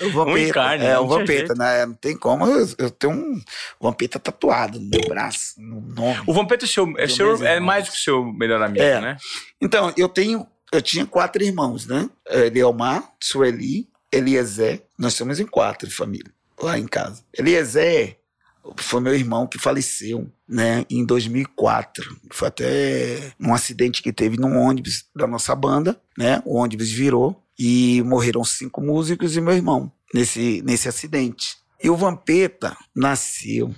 É, o Vampeta. é, não o tinha Vampeta, jeito. né? Não tem como. Eu, eu tenho um Vampeta tatuado no meu braço, no nome. O Vampeta é, seu, é, seu, é mais do que seu melhor amigo, É. né? Então, eu tenho. Eu tinha quatro irmãos, né? Elielmar, Sueli, Eliezer. Nós somos em quatro família, lá em casa. Eliezer foi meu irmão que faleceu, né? Em 2004. Foi até um acidente que teve num ônibus da nossa banda, né? O ônibus virou e morreram cinco músicos e meu irmão nesse, nesse acidente. E o Vampeta nasceu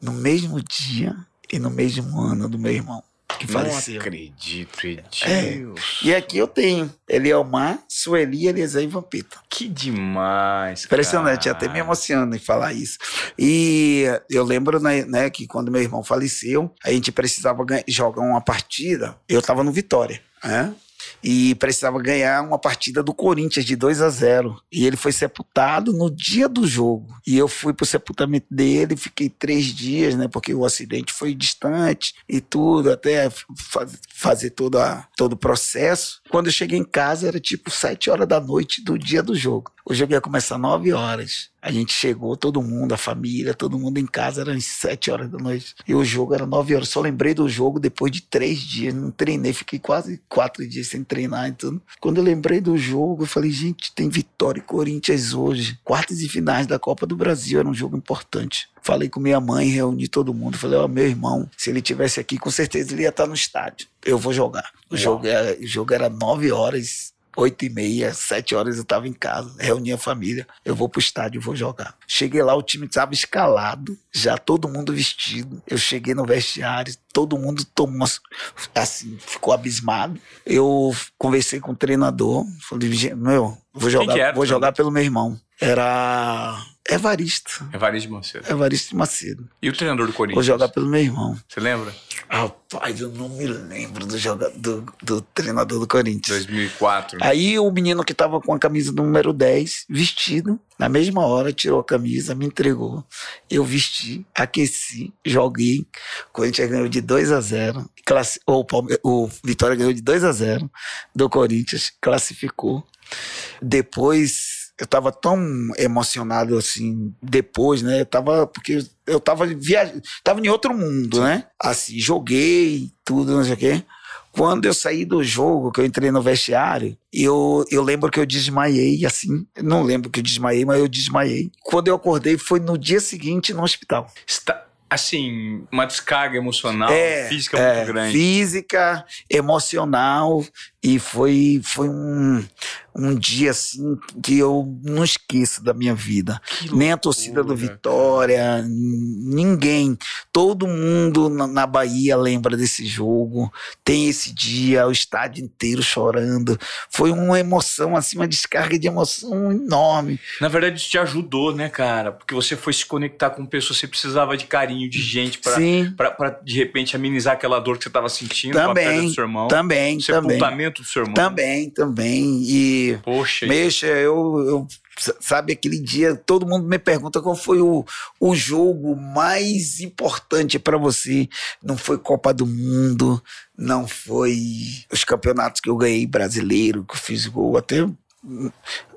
no mesmo dia e no mesmo ano do meu irmão, que faleceu. Não acredito, É. Edilson. E aqui eu tenho Elielmar, Sueli, Eliezer e Vampeta. Que demais, Impressionante, cara. até me emociono em falar isso. E eu lembro né, né, que quando meu irmão faleceu, a gente precisava jogar uma partida. Eu estava no Vitória, né? E precisava ganhar uma partida do Corinthians de 2 a 0 E ele foi sepultado no dia do jogo. E eu fui pro sepultamento dele, fiquei três dias, né? Porque o acidente foi distante e tudo, até fa- fazer todo, a, todo o processo. Quando eu cheguei em casa, era tipo sete horas da noite do dia do jogo. O jogo ia começar nove horas. A gente chegou, todo mundo, a família, todo mundo em casa, eram sete horas da noite. E o jogo era nove horas. Só lembrei do jogo depois de três dias. Não treinei, fiquei quase quatro dias sem treinar e tudo. Quando eu lembrei do jogo, eu falei, gente, tem Vitória e Corinthians hoje. Quartas e finais da Copa do Brasil, era um jogo importante. Falei com minha mãe, reuni todo mundo. Falei, ó, meu irmão, se ele tivesse aqui, com certeza ele ia estar no estádio. Eu vou jogar. O, jogo era, o jogo era nove horas oito e meia, sete horas eu estava em casa, reuni a família, eu vou pro estádio, vou jogar. Cheguei lá, o time estava escalado, já todo mundo vestido. Eu cheguei no vestiário, todo mundo tomou, assim, ficou abismado. Eu conversei com o treinador, falei, "Gente, meu, vou jogar, vou jogar pelo meu irmão. Era Evaristo, Evaristo Macedo. Evaristo Macedo. E o treinador do Vou Corinthians? jogar pelo meu irmão. Você lembra? Rapaz, eu não me lembro do, joga, do, do treinador do Corinthians. 2004. Aí o menino que tava com a camisa número 10, vestido, na mesma hora tirou a camisa, me entregou. Eu vesti, aqueci, joguei. O Corinthians ganhou de 2 a 0. Classi ou o, Palme- o Vitória ganhou de 2 a 0 do Corinthians, classificou. Depois eu tava tão emocionado assim, depois, né? Eu tava porque eu tava viajando, tava em outro mundo, né? Assim, joguei tudo, não sei o quê. Quando eu saí do jogo, que eu entrei no vestiário, eu, eu lembro que eu desmaiei, assim. Não lembro que eu desmaiei, mas eu desmaiei. Quando eu acordei, foi no dia seguinte no hospital. Está, assim, uma descarga emocional, É, física é, muito grande. Física, emocional. E foi, foi um, um dia, assim, que eu não esqueço da minha vida. Que Nem a torcida do Vitória, ninguém. Todo mundo na, na Bahia lembra desse jogo. Tem esse dia, o estádio inteiro chorando. Foi uma emoção, assim, uma descarga de emoção enorme. Na verdade, isso te ajudou, né, cara? Porque você foi se conectar com pessoas, você precisava de carinho, de gente pra, de repente amenizar aquela dor que você tava sentindo com a perda também, do seu irmão. também, O também. Casamento do seu irmão. Também, também. E. Poxa. Mexa, eu, eu sabe, aquele dia, todo mundo me pergunta qual foi o, o jogo mais importante para você. Não foi Copa do Mundo, não foi os campeonatos que eu ganhei brasileiro, que eu fiz gol, até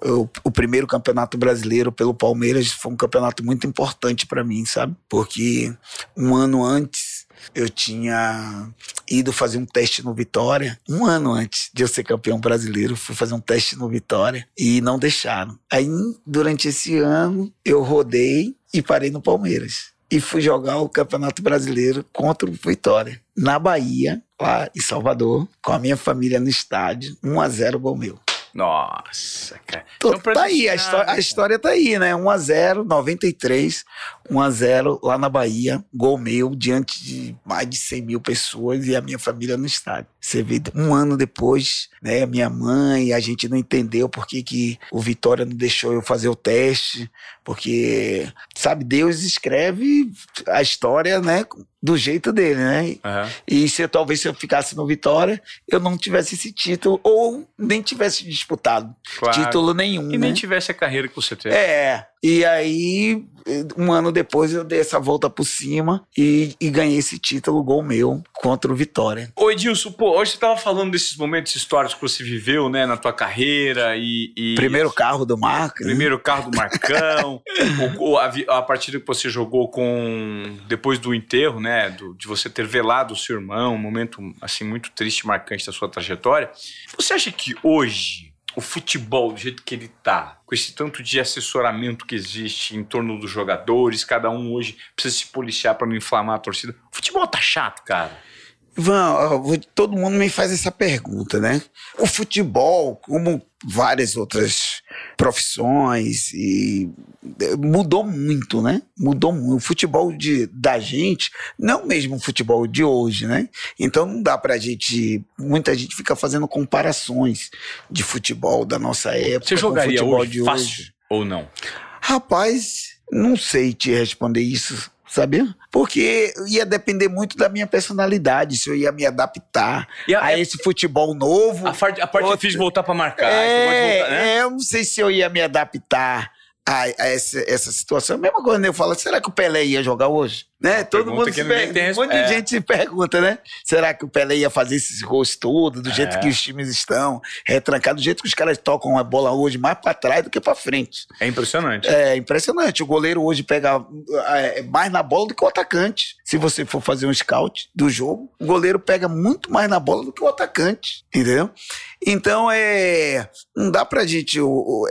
o, o, primeiro campeonato brasileiro pelo Palmeiras foi um campeonato muito importante para mim, sabe? Porque um ano antes eu tinha ido fazer um teste no Vitória, um ano antes de eu ser campeão brasileiro, fui fazer um teste no Vitória e não deixaram. Aí, durante esse ano, eu rodei e parei no Palmeiras. E fui jogar o Campeonato Brasileiro contra o Vitória, na Bahia, lá em Salvador, com a minha família no estádio, 1 a 0 gol meu. Nossa, cara. Tô, então, tá aí, a, história, a história tá aí, né? 1x0, 93, 1x0 lá na Bahia, gol meu, diante de mais de 100 mil pessoas e a minha família no estádio. Você vê, um ano depois, né, minha mãe, a gente não entendeu por que, que o Vitória não deixou eu fazer o teste, porque, sabe, Deus escreve a história, né, do jeito dele, né? Uhum. E se eu, talvez se eu ficasse no Vitória, eu não tivesse esse título ou nem tivesse disputado claro. título nenhum. E né? nem tivesse a carreira que você teve. É. E aí, um ano depois, eu dei essa volta por cima e, e ganhei esse título, gol meu, contra o Vitória. Ô Edilson, pô, hoje você tava falando desses momentos históricos que você viveu, né, na tua carreira e... e... Primeiro carro do Marco. Né? Primeiro carro do Marcão. o, a, a partida que você jogou com... Depois do enterro, né, do, de você ter velado o seu irmão, um momento, assim, muito triste e marcante da sua trajetória. Você acha que hoje o futebol do jeito que ele tá, com esse tanto de assessoramento que existe em torno dos jogadores, cada um hoje precisa se policiar para não inflamar a torcida. O futebol tá chato, cara. Ivan, todo mundo me faz essa pergunta, né? O futebol, como várias outras profissões e é, mudou muito, né? Mudou muito. O futebol de, da gente não é o mesmo futebol de hoje, né? Então não dá pra gente. Muita gente fica fazendo comparações de futebol da nossa época. Você jogaria com futebol hoje de fácil hoje. ou não? Rapaz, não sei te responder isso sabia? Porque ia depender muito da minha personalidade, se eu ia me adaptar a, a, esse futebol novo. A parte, a parte difícil de voltar para marcar. É, voltar, né? é, eu não sei se eu ia me adaptar a, a essa, essa situação. A mesma coisa, né? Eu falo, será que o Pelé ia jogar hoje? Né? Todo mundo se per... um monte de é. gente se pergunta, né? Será que o Pelé ia fazer esses gols todos, do jeito é. que os times estão, retrancados, do jeito que os caras tocam a bola hoje mais para trás do que para frente. É impressionante. É impressionante. O goleiro hoje pega é, mais na bola do que o atacante. Se você for fazer um scout do jogo, o goleiro pega muito mais na bola do que o atacante, entendeu? Então, é, não dá pra gente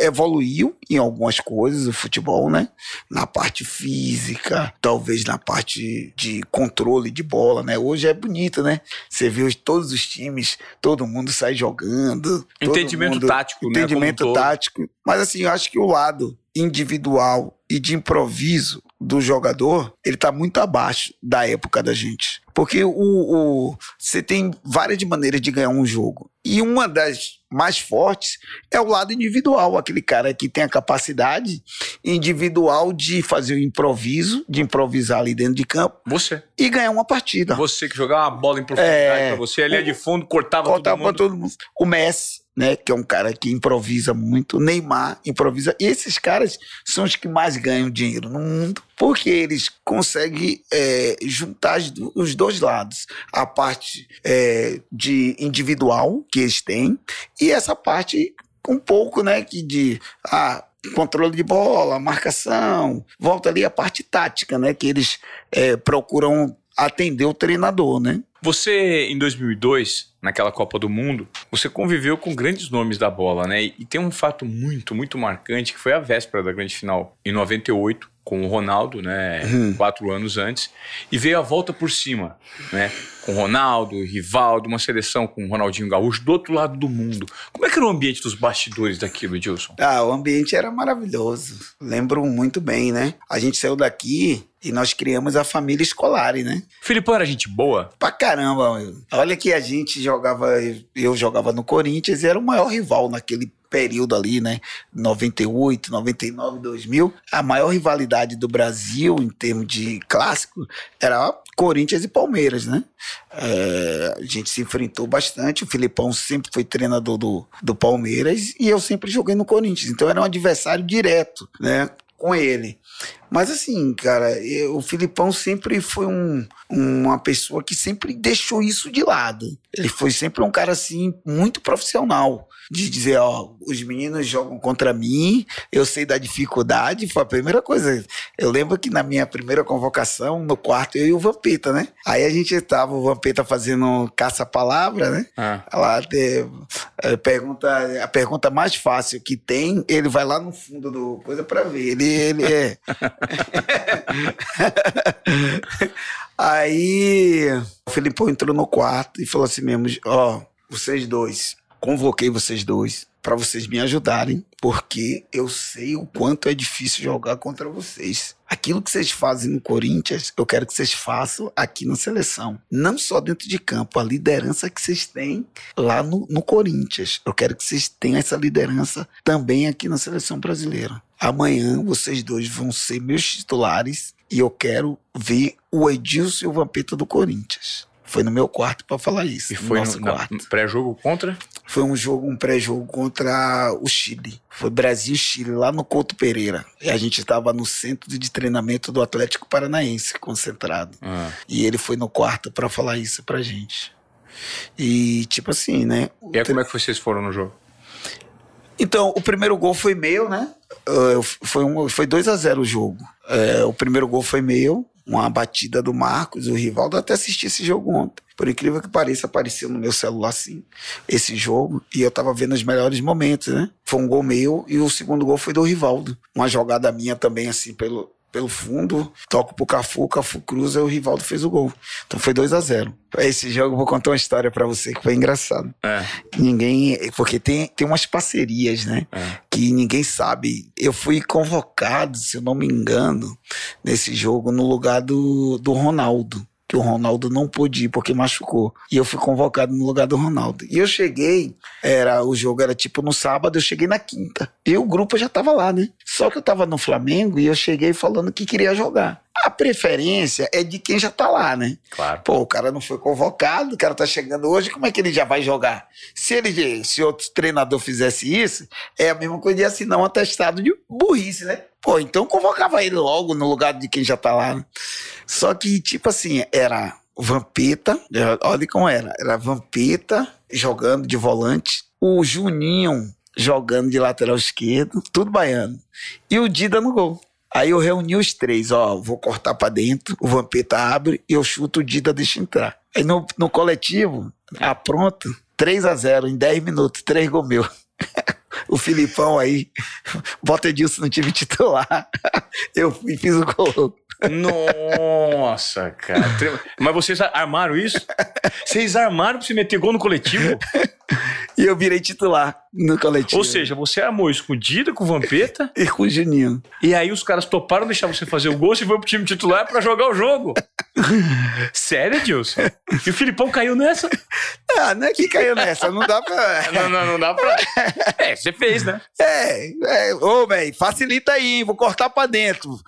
evoluir em algumas coisas o futebol, né? Na parte física, talvez na parte parte de controle de bola, né? Hoje é bonito, né? Você vê todos os times, todo mundo sai jogando. Entendimento mundo, tático, entendimento né? Entendimento tático. Mas assim, eu acho que o lado individual e de improviso do jogador, ele está muito abaixo da época da gente. Porque o, o, você tem várias maneiras de ganhar um jogo. E uma das mais fortes é o lado individual, aquele cara que tem a capacidade individual de fazer o improviso, de improvisar ali dentro de campo. Você. E ganhar uma partida. Você que jogava uma bola em profundidade é, pra você, ali de fundo, cortava, cortava todo mundo. todo mundo. O Messi né? Que é um cara que improvisa muito. Neymar improvisa. E esses caras são os que mais ganham dinheiro no mundo, porque eles conseguem é, juntar os dois lados. A parte é, de individual que eles têm e essa parte um pouco, né, que de ah, controle de bola, marcação, volta ali a parte tática, né, que eles é, procuram atender o treinador, né? Você, em 2002, naquela Copa do Mundo, você conviveu com grandes nomes da bola, né? E tem um fato muito, muito marcante que foi a véspera da grande final, em 98, com o Ronaldo, né? Uhum. Quatro anos antes. E veio a volta por cima, né? Com Ronaldo, Rivaldo, uma seleção com o Ronaldinho Gaúcho do outro lado do mundo. Como é que era o ambiente dos bastidores daquilo, Edilson? Ah, o ambiente era maravilhoso. Lembro muito bem, né? A gente saiu daqui e nós criamos a família escolar, né? Filipão era gente boa? Pra caramba, meu. Olha que a gente jogava, eu jogava no Corinthians e era o maior rival naquele período ali, né? 98, 99, 2000. A maior rivalidade do Brasil em termos de clássico era Corinthians e Palmeiras, né? É, a gente se enfrentou bastante. O Filipão sempre foi treinador do, do Palmeiras e eu sempre joguei no Corinthians. Então era um adversário direto, né? Com ele. Mas assim, cara, eu, o Filipão sempre foi um, uma pessoa que sempre deixou isso de lado. Ele foi sempre um cara assim, muito profissional. De dizer, ó, os meninos jogam contra mim, eu sei da dificuldade, foi a primeira coisa. Eu lembro que na minha primeira convocação, no quarto, eu e o Vampeta, né? Aí a gente tava, o Vampeta fazendo caça-palavra, né? Ah. Lá, de, a, pergunta, a pergunta mais fácil que tem, ele vai lá no fundo do coisa para ver. Ele, ele é. Aí o Filipão entrou no quarto e falou assim mesmo: Ó, vocês dois, convoquei vocês dois para vocês me ajudarem, porque eu sei o quanto é difícil jogar contra vocês. Aquilo que vocês fazem no Corinthians, eu quero que vocês façam aqui na seleção. Não só dentro de campo, a liderança que vocês têm lá no, no Corinthians. Eu quero que vocês tenham essa liderança também aqui na seleção brasileira. Amanhã vocês dois vão ser meus titulares e eu quero ver o Edilson e o Vampeta do Corinthians. Foi no meu quarto para falar isso. E foi no, no pré-jogo contra? Foi um jogo, um pré-jogo contra o Chile. Foi Brasil-Chile, lá no Couto Pereira. E a gente estava no centro de treinamento do Atlético Paranaense, concentrado. Ah. E ele foi no quarto para falar isso pra gente. E, tipo assim, né? E aí, como é que vocês foram no jogo? Então, o primeiro gol foi meu, né? Uh, foi, um, foi 2 a 0 o jogo. Uh, o primeiro gol foi meu, uma batida do Marcos, o Rivaldo. até assisti esse jogo ontem. Por incrível que pareça, apareceu no meu celular assim, esse jogo, e eu tava vendo os melhores momentos, né? Foi um gol meu e o segundo gol foi do Rivaldo. Uma jogada minha também, assim, pelo, pelo fundo, toco pro Cafu, o Cafu cruza e o Rivaldo fez o gol. Então foi 2 a 0 Esse jogo eu vou contar uma história para você que foi engraçado. É. Ninguém. Porque tem, tem umas parcerias, né? É. Que ninguém sabe. Eu fui convocado, se eu não me engano, nesse jogo no lugar do, do Ronaldo que o Ronaldo não pôde ir porque machucou. E eu fui convocado no lugar do Ronaldo. E eu cheguei, era o jogo era tipo no sábado, eu cheguei na quinta. E o grupo já tava lá, né? Só que eu tava no Flamengo e eu cheguei falando que queria jogar. A preferência é de quem já tá lá, né? Claro. Pô, o cara não foi convocado, o cara tá chegando hoje, como é que ele já vai jogar? Se ele, se outro treinador fizesse isso, é a mesma coisa de assinar um atestado de burrice, né? Pô, então convocava ele logo no lugar de quem já tá lá. Né? Só que, tipo assim, era Vampeta, olha como era, era Vampeta jogando de volante, o Juninho jogando de lateral esquerdo, tudo baiano, e o Dida no gol. Aí eu reuni os três, ó, vou cortar para dentro, o Vampeta abre e eu chuto o Dida deixa entrar. Aí no, no coletivo, apronto, 3 a 0 em 10 minutos, três gols meus. o Filipão aí, bota Edilson no time titular. Eu fui fiz o gol. Nossa, cara. Mas vocês armaram isso? Vocês armaram pra se meter gol no coletivo? E eu virei titular no coletivo. Ou seja, você armou escondida com o Vampeta. e com o Juninho. E aí os caras toparam deixar você fazer o gol e foi pro time titular para jogar o jogo. Sério, Edilson? E o Filipão caiu nessa? Ah, não é que caiu nessa, não dá pra. não, não, não dá pra. É, você fez, né? É, é. ô, velho, facilita aí, vou cortar pra dentro.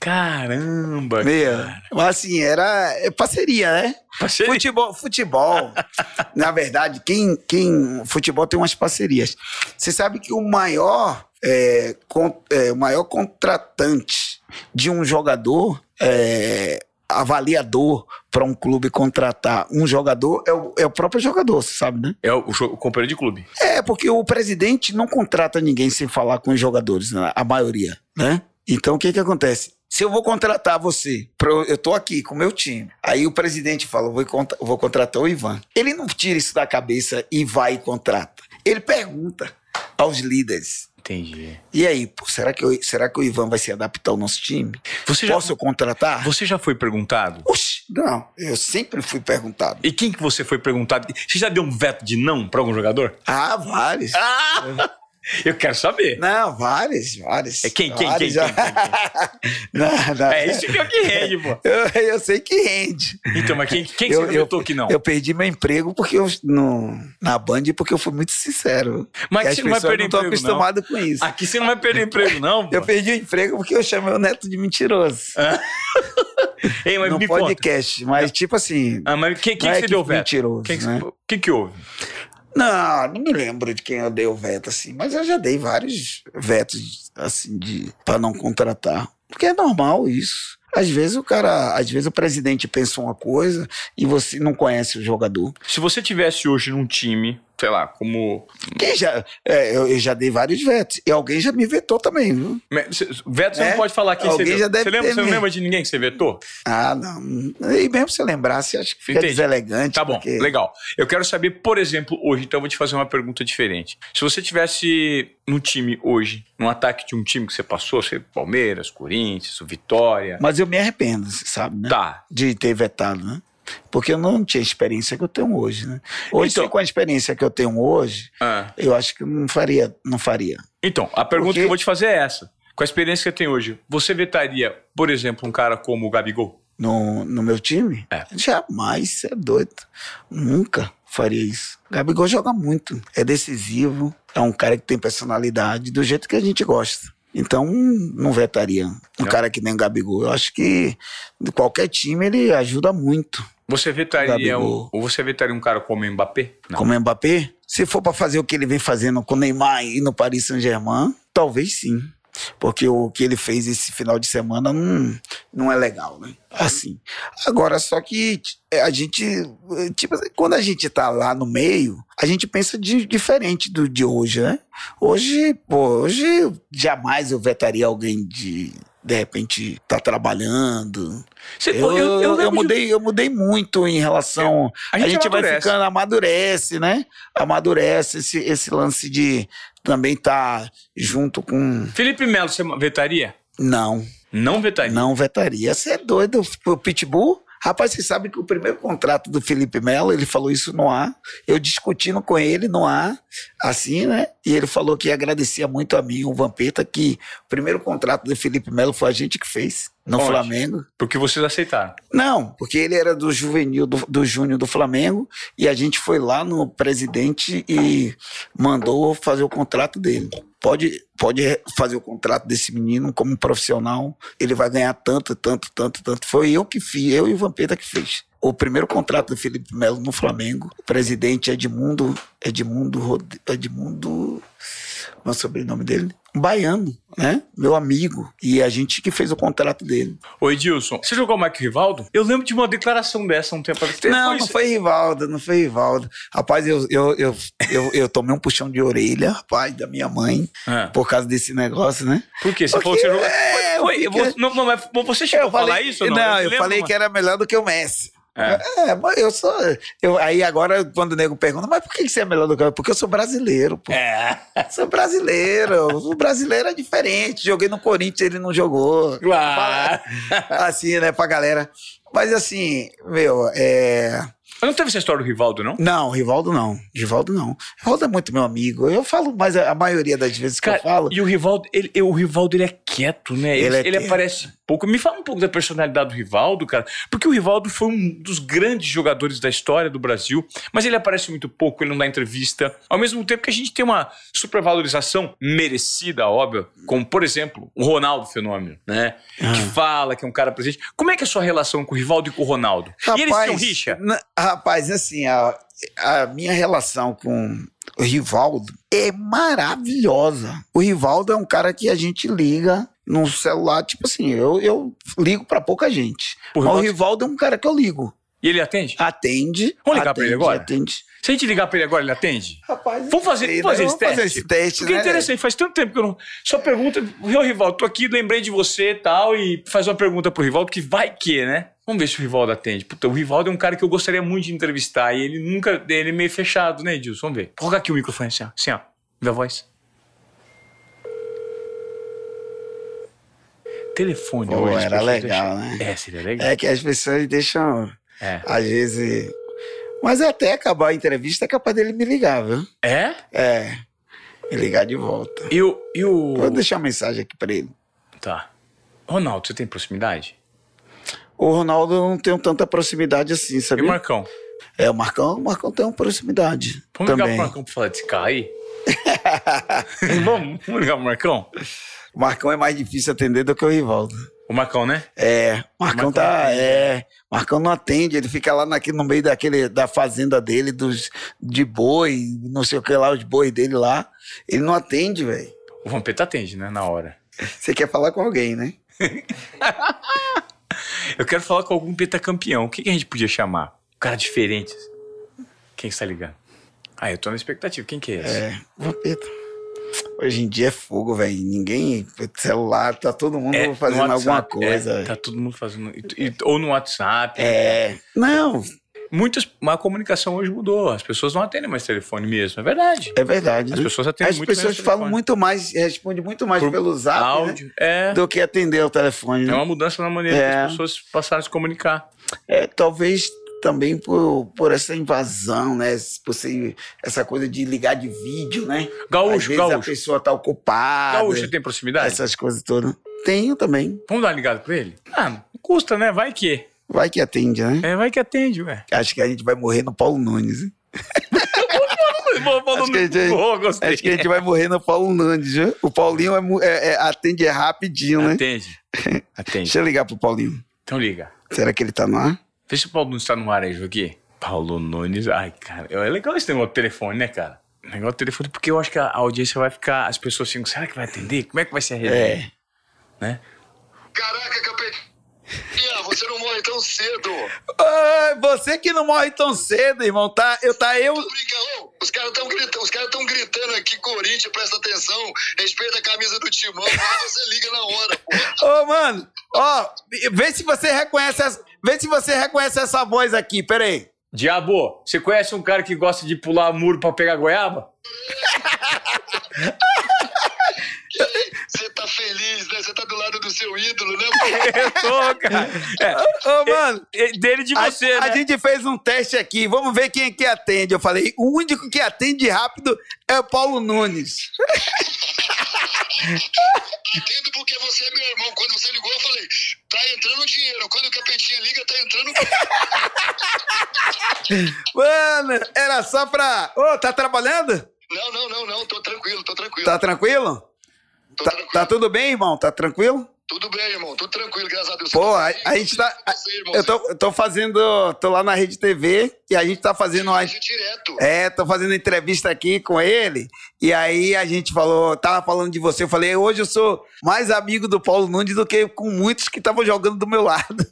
Caramba! Cara. Mas assim, era é parceria, né? Parceria. Futebol, futebol. na verdade, quem, quem. Futebol tem umas parcerias. Você sabe que o maior, é, con, é, o maior contratante de um jogador. É, avaliador para um clube contratar um jogador é o, é o próprio jogador, você sabe, né? É o, o, companheiro de clube. É, porque o presidente não contrata ninguém sem falar com os jogadores, né? a maioria, né? Então, o que que acontece? Se eu vou contratar você, eu tô aqui com o meu time. Aí o presidente fala, vou, vou contratar o Ivan. Ele não tira isso da cabeça e vai e contrata. Ele pergunta aos líderes. Entendi. E aí, pô, será, que eu, será que o Ivan vai se adaptar ao nosso time? Você Posso já, contratar? Você já foi perguntado? Oxi, não, eu sempre fui perguntado. E quem que você foi perguntado? Você já deu um veto de não para algum jogador? Ah, vários. Ah! Eu quero saber. Não, vários, vários. É quem, quem, vários, quem, quem, quem, quem? não, não. É isso que é o que rende, pô. Eu, eu sei que rende. Então, mas quem, quem que eu, você vetou que não? Eu perdi meu emprego porque eu, no, na Band porque eu fui muito sincero. Mas as você não vai perder não emprego, não. acostumadas com isso. Aqui você não vai perder emprego, não, pô. Eu perdi o emprego porque eu chamei o neto de mentiroso. Ei, mas no me conta. podcast. Mas, tipo assim. Ah, mas quem, quem que é você que deu veto? mentiroso, Quem que, né? o que, que houve? Não, não me lembro de quem eu dei o veto, assim. Mas eu já dei vários vetos, assim, de para não contratar. Porque é normal isso. Às vezes o cara, às vezes o presidente pensa uma coisa e você não conhece o jogador. Se você tivesse hoje num time, sei lá, como. Quem já, é, eu, eu já dei vários vetos. E alguém já me vetou também, viu? Veto, você É? não pode falar quem Alguém você já vetou. deve Você, lembra, você não lembra de ninguém que você vetou? Ah, não. E mesmo se eu lembrasse, acho que fica Entendi. deselegante. Tá bom, porque- legal. Eu quero saber, por exemplo, hoje, então eu vou te fazer uma pergunta diferente. Se você tivesse no time hoje, num ataque de um time que você passou, sei, Palmeiras, Corinthians, Vitória. Mas eu me arrependo, você sabe, né? Tá. De ter vetado, né? Porque eu não tinha a experiência que eu tenho hoje, né? Hoje, Então- com a experiência que eu tenho hoje, Ah. eu acho que eu não faria, não faria. Então, a pergunta Porque- que eu vou te fazer é essa. Com a experiência que você tem hoje, você vetaria, por exemplo, um cara como o Gabigol? No, no meu time? É. Jamais, você é doido. Nunca faria isso. Gabigol joga muito, é decisivo, é um cara que tem personalidade do jeito que a gente gosta. Então, não vetaria um É. cara que nem o Gabigol. Eu acho que de qualquer time ele ajuda muito. Você vetaria um, ou você vetaria um cara como o Mbappé? Não. Como o Mbappé, se for para fazer o que ele vem fazendo com o Neymar e no Paris Saint-Germain, talvez sim. Porque o que ele fez esse final de semana não, não é legal, né? Assim. Agora, só que é, a gente, é, tipo, assim, quando a gente tá lá no meio, a gente pensa de, diferente do de hoje, né? Hoje, pô, hoje jamais eu vetaria alguém de, de repente, tá trabalhando. Você- Eu, eu, eu lembro de- mudei, eu mudei muito em relação. A A gente gente, vai ficando, amadurece, né? Amadurece esse, esse lance de também estar junto com. Felipe Melo, você vetaria? Não, Não vetaria. não vetaria. Você é doido, o Pitbull. Rapaz, você sabe que o primeiro contrato do Felipe Melo, ele falou isso no ar. Eu discutindo com ele no ar, assim, né? E ele falou que agradecia muito a mim, o Vampeta, que o primeiro contrato do Felipe Melo foi a gente que fez no Onde? Flamengo. Porque vocês aceitaram. Não, porque ele era do juvenil do, do Júnior do Flamengo e a gente foi lá no presidente e mandou fazer o contrato dele. Pode, pode fazer o contrato desse menino como profissional, ele vai ganhar tanto, tanto, tanto, tanto. Foi eu que fiz, eu e o Vampeta que fez. O primeiro contrato do Felipe Melo no Flamengo, o presidente Edmundo, Edmundo, Rod- Edmundo, qual é o sobrenome dele? Um baiano, né? Meu amigo. E a gente que fez o contrato dele. Ô Edilson, você jogou o Rivaldo? Eu lembro de uma declaração dessa um tempo atrás. Não, não isso? foi Rivaldo, não foi Rivaldo. Rapaz, eu, eu, eu, eu, eu tomei um puxão de orelha, rapaz, da minha mãe, Ah. por causa desse negócio, né? Por quê? Você Porque, falou que você jogou. é, Foi, eu foi, fiquei- não, não, mas você chegou a falar isso não? Não, eu lembro, falei que era melhor do que o Messi. É. É, mas eu sou. Eu, aí agora, quando o nego pergunta, mas por que você é melhor do que eu? Porque eu sou brasileiro, pô. É. Sou brasileiro. O brasileiro é diferente. Joguei no Corinthians, ele não jogou. Claro. Assim, né, pra galera. Mas assim, meu, é. Mas não teve essa história do Rivaldo, não? Não, Rivaldo não. Rivaldo não. Rivaldo é muito meu amigo. Eu falo, mas a maioria das vezes que Cara, eu falo. e o Rivaldo, ele, o Rivaldo, ele é quieto, né? Ele, Ele é ele aparece pouco. Me fala um pouco da personalidade do Rivaldo, cara. Porque o Rivaldo foi um dos grandes jogadores da história do Brasil, mas ele aparece muito pouco, ele não dá entrevista. Ao mesmo tempo que a gente tem uma supervalorização merecida, óbvio, como, por exemplo, o Ronaldo Fenômeno, né? Que Ah. fala que é um cara presente. Como é que é a sua relação com o Rivaldo e com o Ronaldo? e eles tinham rixa? na- rapaz, assim, a, a minha relação com o Rivaldo é maravilhosa. O Rivaldo é um cara que a gente liga no celular, tipo assim, eu, eu ligo pra pouca gente. O Mas o Rivaldo- Rivaldo é um cara que eu ligo. E ele atende? Atende. Vamos ligar pra atende, ele agora? Atende. Se a gente ligar pra ele agora, ele atende? Rapaz, Vamos fazer, sei, vamos fazer né? esse Vamos teste? fazer esse teste, Porque é né? interessante, faz tanto tempo que eu não. Só pergunta, Ô Rivaldo, tô aqui, lembrei de você e tal, e faz uma pergunta pro Rivaldo, que vai que, né? Vamos ver se o Rivaldo atende. Puta, o Rivaldo é um cara que eu gostaria muito de entrevistar, e ele nunca. Ele é meio fechado, né, Edilson? Vamos ver. Coloca aqui o microfone assim, ó. Assim, ó. Vê a voz. Telefone Pô, hoje. era legal, né? É, seria legal. É que as pessoas deixam, É. às vezes. Mas até acabar a entrevista é capaz dele me ligar, viu? É? É. E ligar de volta. E o. E o... Vou deixar uma mensagem aqui pra ele. Tá. Ronaldo, você tem proximidade? O Ronaldo eu não tenho tanta proximidade assim, E sabia? o Marcão? É, o Marcão, o Marcão tem uma proximidade. Vamos ligar também. pro Marcão pra falar desse carro aí? vamos, vamos ligar pro Marcão? O Marcão é mais difícil atender do que o Rivaldo. O Marcão, né? É, o Marcão Marcão tá. É, o Marcão não atende, ele fica lá naquele, no meio daquele, da fazenda dele, dos, de boi, não sei o que lá, os bois dele lá. Ele não atende, velho. O Vampeta atende, né? Na hora. Você quer falar com alguém, né? Eu quero falar com algum pentacampeão. O que, que a gente podia chamar? Um cara diferente. Quem está ligando? Ah, eu tô na expectativa. Quem que é esse? É, Vampeta. Hoje em dia é fogo, velho. Ninguém. Celular, tá todo mundo É, fazendo alguma WhatsApp, coisa. é, tá todo mundo fazendo. e- e- ou no WhatsApp. É. Não, Muitas, a comunicação hoje mudou. As pessoas não atendem mais telefone mesmo. É verdade. é verdade. As né? pessoas atendem As muito pessoas falam telefone. muito mais, respondem muito mais Por pelo zap né, Áudio. É. do que atender o telefone. É Né? uma mudança na maneira É. que as pessoas passaram a se comunicar. É, talvez também por, por essa invasão, né? Por ser essa coisa de ligar de vídeo, né? Às Gaúcho, vezes a gaúcho. pessoa tá ocupada. Gaúcho tem proximidade? essas coisas todas. Tenho também. Vamos dar uma ligada pra ele? Ah, não custa, né? Vai que. Vai que atende, né? É, vai que atende, ué. Acho que a gente vai morrer no Paulo Nunes. hein? Acho que a gente- gostei. Acho que a gente vai morrer no Paulo Nunes, viu? O Paulinho é é- é- atende rapidinho, né? Atende. Atende. Deixa eu ligar pro Paulinho. Então liga. Será que ele tá no ar? Se o Paulo Nunes tá no ar aí, Joaquim. Paulo Nunes. Ai, cara. É legal esse negócio do telefone, né, cara? Negócio do telefone, porque eu acho que a audiência vai ficar. As pessoas ficam, será que vai atender? Como é que vai ser a resenha? É. Né? Caraca, capetinha, você não morre tão cedo. Ai, você que não morre tão cedo, irmão. Tá, eu, tá eu. Brinca, ô, os caras estão gritando, os caras tão gritando aqui, Corinthians, presta atenção, respeita a camisa do timão, você liga na hora, pô. Ô, mano, ó, vê se você reconhece essa, vê se você reconhece essa voz aqui, peraí. Diabo, você conhece um cara que gosta de pular muro pra pegar goiaba? Você tá feliz, né? Você tá do lado do seu ídolo, né? Eu tô, cara. É, Ô, mano, é dele de a, você, a né? gente fez um teste aqui, vamos ver quem é que atende. Eu falei, o único que atende rápido é o Paulo Nunes. Entendo porque você é meu irmão. Quando você ligou, eu falei, tá entrando dinheiro. Quando o capetinha liga, tá entrando. Mano, era só pra. Ô, tá trabalhando? Não, não, não, não, tô tranquilo, tô tranquilo. Tá tranquilo? tô Tá, tranquilo. tá tudo bem, irmão? Tá tranquilo? Tudo bem, irmão, tudo tranquilo, graças a Deus. Pô, a, a gente tá. Você, irmão, Eu tô, eu tô fazendo. Tô lá na Rede TV e a gente tá fazendo uma. direto. É, tô fazendo entrevista aqui com ele. E aí a gente falou, tava falando de você. Eu falei, hoje eu sou mais amigo do Paulo Nunes do que com muitos que estavam jogando do meu lado.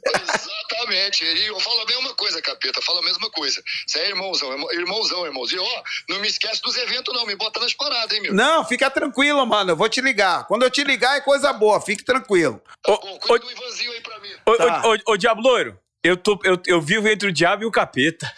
Exatamente. E eu falo a mesma coisa, capeta. Fala a mesma coisa. Você é irmãozão, irmão- irmãozão, irmãozinho. E ó, não me esquece dos eventos, não. Me bota nas paradas, hein, meu. Não, fica tranquilo, mano. Eu vou te ligar. Quando eu te ligar é coisa boa, fique tranquilo. Tá Ô, bom, ô, cuida do Ivanzinho aí pra mim. ô, Tá. ô, ô, ô, Diabo Loiro, eu, tô, eu, eu vivo entre o diabo e o capeta.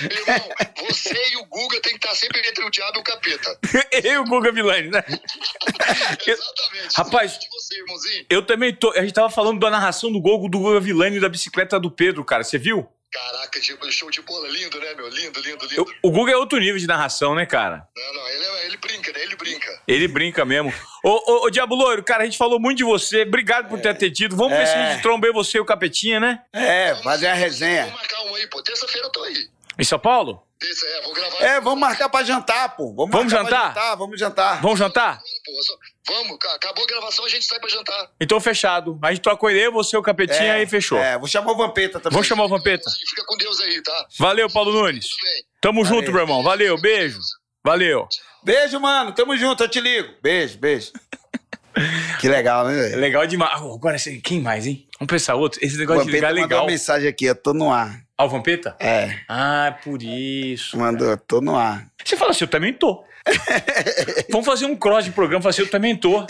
Irmão, você e o Guga tem que estar sempre entre o diabo e o capeta. eu e o Guga Vilani, né? Exatamente. Rapaz- você, irmãozinho. Eu também tô. A gente tava falando da narração do gol do Guga Vilani e da bicicleta do Pedro, cara. Você viu? Caraca, tipo, show de bola. Lindo, né, meu? Lindo, lindo, lindo. O Guga é outro nível de narração, né, cara? Não, não, ele, é- ele brinca, né? Ele brinca. Ele brinca mesmo. Ô, ô, ô, Diabo Loiro, cara, a gente falou muito de você. Obrigado por ter atendido. Vamos ver se a É. gente trombei você e o Capetinha, né? É, fazer a resenha. Vamos marcar um aí, pô. Terça-feira eu tô aí. Em São Paulo? Terça, é, vou gravar. É, vamos marcar pra jantar, pô. Vamos, Vamos marcar pra jantar? Vamos jantar. Vamos jantar? Só- Vamos, ca- acabou a gravação, a gente sai pra jantar. Então fechado. A gente troca ideia, você e o Capetinha e fechou. É, vou chamar o Vampeta também. Vamos chamar o Vampeta. Fica com Deus aí, tá? Valeu, Paulo Nunes. Tamo junto, Valeu. meu irmão. Valeu, beijo. Valeu. Beijo, mano. Tamo junto, eu te ligo. Beijo, beijo. que legal, né, É velho? legal demais. Agora, quem mais, hein? Vamos pensar outro. Esse negócio de ligar Vampeta é mandou legal. uma mensagem aqui, eu tô no ar. Ah, o Vampeta? É, Ah, por isso. mandou, eu tô no ar. Você fala assim, eu também tô. Vamos fazer um cross de programa, falar assim, eu também tô.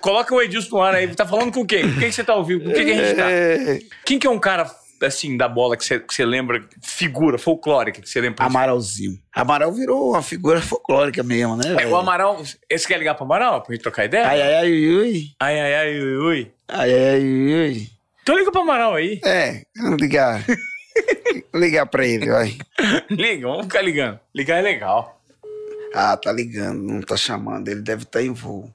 Coloca o Edilson no ar aí. Tá falando com quem? Com quem que você tá ouvindo? Com quem que a gente tá? Quem que é um cara, assim, da bola que você, lembra, figura folclórica que você lembra? Amaralzinho. Amaral virou uma figura folclórica mesmo, né? É, o Amaral, você quer ligar pro Amaral pra gente trocar ideia? Ai, ai, ai, ui. ai, ai, ai, ui, ui. Ai, ai, ai, ui. Então liga pro Amaral aí. É, vamos ligar. Ligar pra ele, vai. Liga, vamos ficar ligando. Ligar é legal. Ah, tá ligando, não tá chamando. Ele deve estar em voo.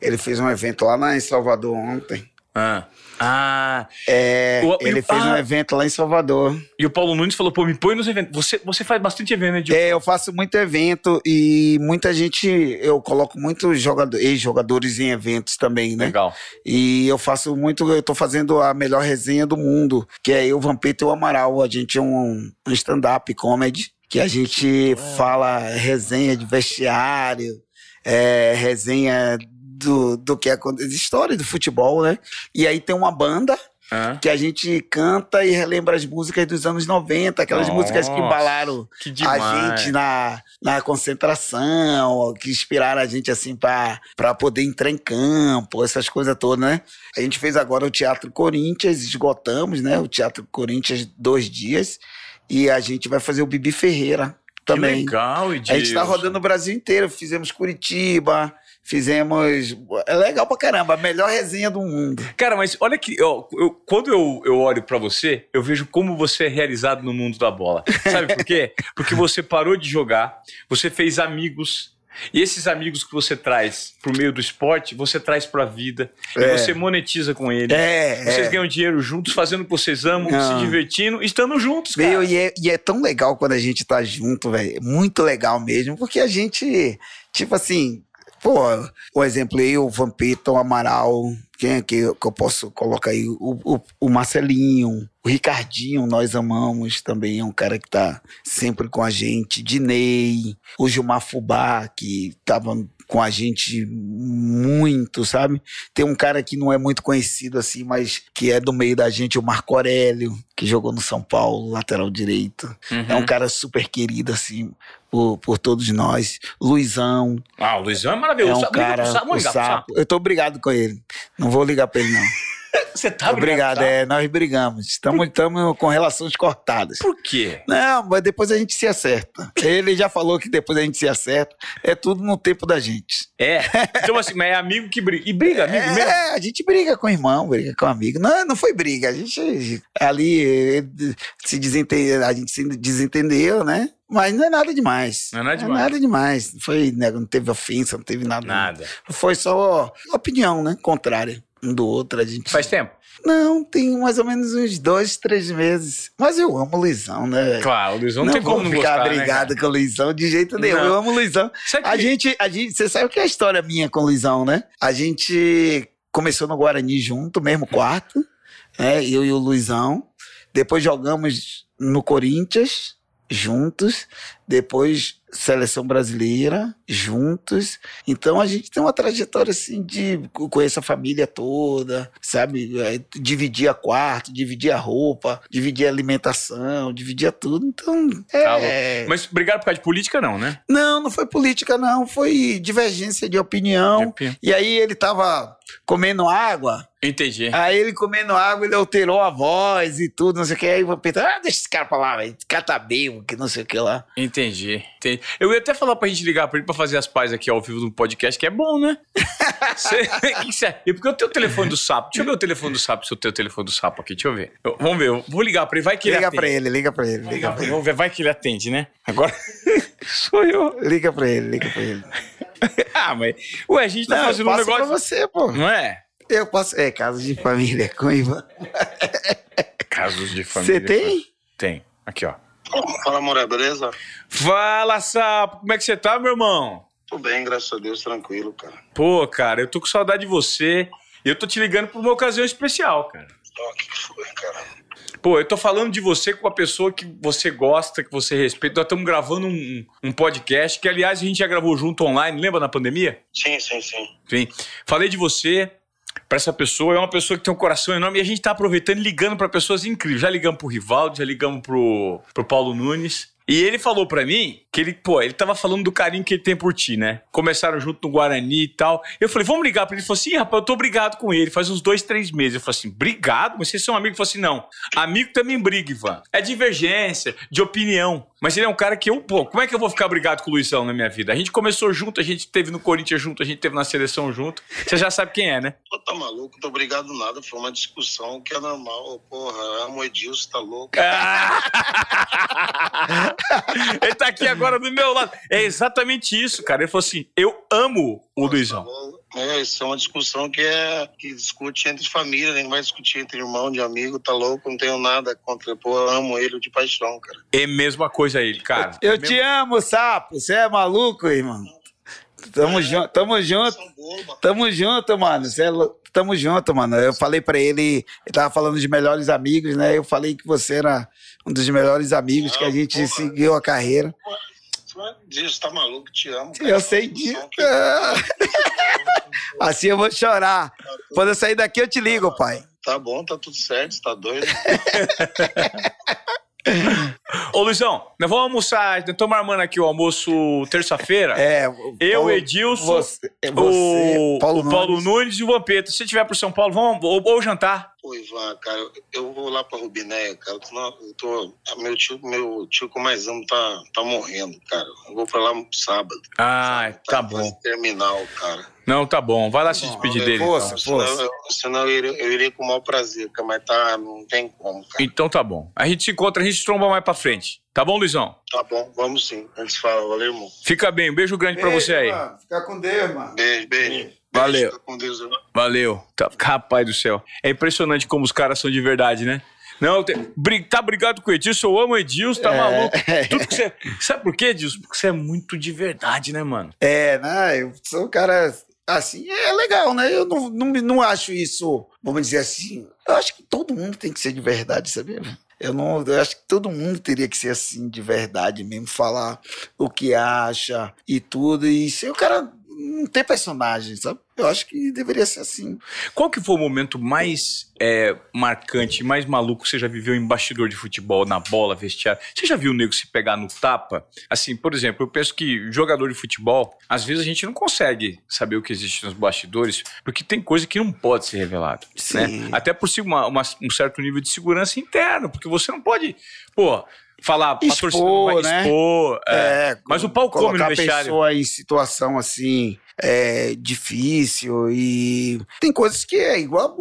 Ele fez um evento lá na, em Salvador ontem. Ah. Ah. É, O- ele e- fez um ah. evento lá em Salvador. E o Paulo Nunes falou, pô, me põe nos eventos. Você, você faz bastante evento, né? De... É, eu faço muito evento e muita gente, eu coloco muitos jogador, ex-jogadores em eventos também, né? Legal. E eu faço muito, eu tô fazendo a melhor resenha do mundo, que é eu, Vampeta e o Amaral. A gente é um, um stand-up comedy, que a gente fala resenha de vestiário, é, resenha do, do que acontece, história do futebol, né? E aí tem uma banda Ah, que a gente canta e relembra as músicas dos anos 90, aquelas Nossa, músicas que embalaram que a gente na, na concentração, que inspiraram a gente assim pra pra poder entrar em campo, essas coisas todas, né? A gente fez agora o Teatro Corinthians, esgotamos, né? O Teatro Corinthians dois dias e a gente vai fazer o Bibi Ferreira Que também. legal, A gente tá Edilson. rodando o Brasil inteiro, fizemos Curitiba, fizemos... É legal pra caramba, a melhor resenha do mundo. Cara, mas olha que. ó, eu- quando eu, eu olho pra você, eu vejo como você é realizado no mundo da bola. Sabe por quê? Porque você parou de jogar, você fez amigos. E esses amigos que você traz pro meio do esporte, você traz pra vida. E É. você monetiza com eles. É, Vocês é. ganham dinheiro juntos, fazendo o que vocês amam, Não. se divertindo, estando juntos, cara. Meu, e, é, e é tão legal quando a gente tá junto, velho. Muito legal mesmo, porque a gente, tipo assim, pô, o exemplo o Vampeta, o Amaral, quem é que, que eu posso colocar aí? O, o, o Marcelinho, o Ricardinho, nós amamos também, é um cara que tá sempre com a gente. Dinei, o Gilmar Fubá, que tava com a gente muito, sabe? Tem um cara que não é muito conhecido assim, mas que é do meio da gente, o Marco Aurélio, que jogou no São Paulo, lateral direito. Uhum. É um cara super querido, assim, por, por todos nós. Luizão Ah, o Luizão é é maravilhoso. um Sabe, liga cara. pro Sapo, o sapo. Eu tô obrigado com ele. Não vou ligar pra ele, não. Você tá obrigado, brigado, é. Nós brigamos. Estamos com relações cortadas. Por quê? Não, mas depois a gente se acerta. Ele já falou que depois a gente se acerta. É tudo no tempo da gente. É. Então, assim, mas é amigo que briga. E briga, amigo mesmo? É, a gente briga com o irmão, briga com o amigo. Não, não foi briga. A gente ali eh, se desentendeu, a gente se desentendeu, né? Mas não é nada demais. Não é nada Não demais. nada demais. Não Foi, né, não teve ofensa, não teve nada. Nada. Foi só opinião, né? Contrária um do outro. A gente. Faz tempo? Não, tem mais ou menos uns dois, três meses. Mas eu amo o Luizão, né? Claro, o Luizão não não, tem como não ficar gostar, né, brigado cara? com o Luizão de jeito nenhum. Não. Eu amo o Luizão. Sabe A que- gente, a gente, você sabe o que é a história minha com o Luizão, né? A gente começou no Guarani junto, mesmo quarto, né? Eu e o Luizão. Depois jogamos no Corinthians juntos. Depois seleção brasileira juntos. Então a gente tem uma trajetória assim de conhecer a família toda, sabe? É, Dividia quarto, dividia roupa, dividia alimentação, dividia tudo. Então, Tá é, Mas brigaram por causa de política, não, né? não, não foi política, não. Foi divergência de opinião. De- E aí ele tava comendo água. Entendi. Aí ele comendo água, ele alterou a voz e tudo, não sei o que. Aí o Vampeta, ah, deixa esse cara pra lá, velho. Bêbado, que não sei o que lá. Entendi. Entendi. Eu ia até falar pra gente ligar pra ele pra fazer as pazes aqui ao vivo no podcast, que é bom, né? Cê- que cê- E porque eu tenho o telefone do sapo. Deixa eu ver o telefone do sapo, se eu tenho o telefone do sapo aqui. Deixa eu ver. Eu- vamos ver. Eu vou ligar pra ele. Vai que ele Liga atende. pra ele, liga pra ele, Liga liga pra pra ele. ele. Vamos ver. Vai que ele atende, né? Agora sou eu. Liga pra ele, liga pra ele. Ah, mas... Ué, a gente tá Não, eu fazendo um negócio... pra você, pô. Não é? Eu posso. É, casa de família com Ivan. Casos de família. Você tem? Tem. Aqui, ó. Fala, Moré, beleza? Fala, sapo. Como é que você tá, meu irmão? Tudo bem, graças a Deus, tranquilo, cara. Pô, cara, eu tô com saudade de você. E eu tô te ligando por uma ocasião especial, cara. Ó, o que, que foi, cara? Pô, eu tô falando de você com a pessoa que você gosta, que você respeita. Nós estamos gravando um, um podcast que, aliás, a gente já gravou junto online, lembra na pandemia? Sim, sim, sim. Sim. Falei de você pra essa pessoa, é uma pessoa que tem um coração enorme e a gente tá aproveitando e ligando pra pessoas incríveis. Já ligamos pro Rivaldo, já ligamos pro, pro Paulo Nunes. E ele falou pra mim que ele, pô, ele tava falando do carinho que ele tem por ti, né? Começaram junto no Guarani e tal. Eu falei, vamos ligar pra ele. Ele falou assim, "Ih, rapaz, eu tô brigado com ele. Faz uns dois, três meses. Eu falei assim, brigado? Mas vocês são amigos? Ele falou assim, não. Amigo também briga, Ivan. É divergência, de opinião. Mas ele é um cara que eu, pô, como é que eu vou ficar brigado com o Luizão na minha vida? A gente começou junto, a gente teve no Corinthians junto, a gente teve na seleção junto. Você já sabe quem é, né? Pô, tá maluco? Tô obrigado nada. Foi uma discussão que é normal. Porra, amo Edilson, tá louco? ele tá aqui agora do meu lado. É exatamente isso, cara. Ele falou assim: eu amo o Luizão. É, isso é uma discussão que é que discute entre família, nem vai discutir entre irmão, de amigo, tá louco, não tenho nada contra. Pô, eu amo ele de paixão, cara. É a mesma coisa ele, cara. Eu te amo, sapo. Você é maluco, irmão? Tamo junto, tamo junto. Tamo junto, mano. Cê é Tamo junto, mano. Eu falei pra ele, ele tava falando de melhores amigos, né? Eu falei que você era um dos melhores amigos que a Não, gente porra. seguiu a carreira. Diz, tá maluco, te amo. cara. Eu sei disso. Assim eu vou chorar. Quando eu sair daqui, eu te ligo, pai. Tá bom, tá tudo certo, você tá doido. Ô, Luizão, nós vamos almoçar. Nós estamos armando aqui o almoço terça-feira. É, o Eu, Paulo- Edilson, você, é você, o, Paulo, o Paulo Nunes. Nunes e o Vampeta. Se você estiver pro São Paulo, vamos ou, ou jantar. Pô, Ivan, cara, eu- vou lá pra Rubinéia, cara. Eu tô, na- eu tô- meu, tio, meu tio que eu mais amo tá, tá morrendo, cara. Eu vou pra lá sábado. Ah, tá em bom. terminal, cara. Não, tá bom. Vai lá se despedir dele. força. então. Senão, eu, senão eu, iria, eu iria com o maior prazer, mas tá, não tem como, cara. Então tá bom. A gente se encontra, a gente tromba mais pra frente. Tá bom, Luizão? Tá bom, vamos sim. A gente fala, valeu, irmão. Fica bem. Um beijo grande pra você aí. Mano, fica com Deus, mano. Beijo, beijo. Valeu. Beijo, fica com Deus, irmão. Valeu. Tá- Rapaz do céu. É impressionante como os caras são de verdade, né? Não, te- tá brigado com o Edilson, eu amo o Edilson, tá É. maluco. Tudo que você. Sabe por quê, Edilson? Porque você é muito de verdade, né, mano? É, né? Eu sou um cara assim, é legal, né? Eu não, não, não acho isso, vamos dizer assim. Eu acho que todo mundo tem que ser de verdade, sabia? Eu não, eu acho que todo mundo teria que ser assim, de verdade mesmo, falar o que acha e tudo. E ser o cara não ter personagem, sabe? Eu acho que deveria ser assim. Qual que foi o momento mais é, marcante, mais maluco que você já viveu em bastidor de futebol, na bola, vestiário? Você já viu o nego se pegar no tapa? Assim, por exemplo, eu penso que jogador de futebol, às vezes a gente não consegue saber o que existe nos bastidores, porque tem coisa que não pode ser revelado. Né? Até por si- uma- uma- um certo nível de segurança interna, porque você não pode, pô, falar Expor, torcida né? expor. é. É, Mas o pau come no a vestiário. pessoa em situação assim é, difícil e tem coisas que é igual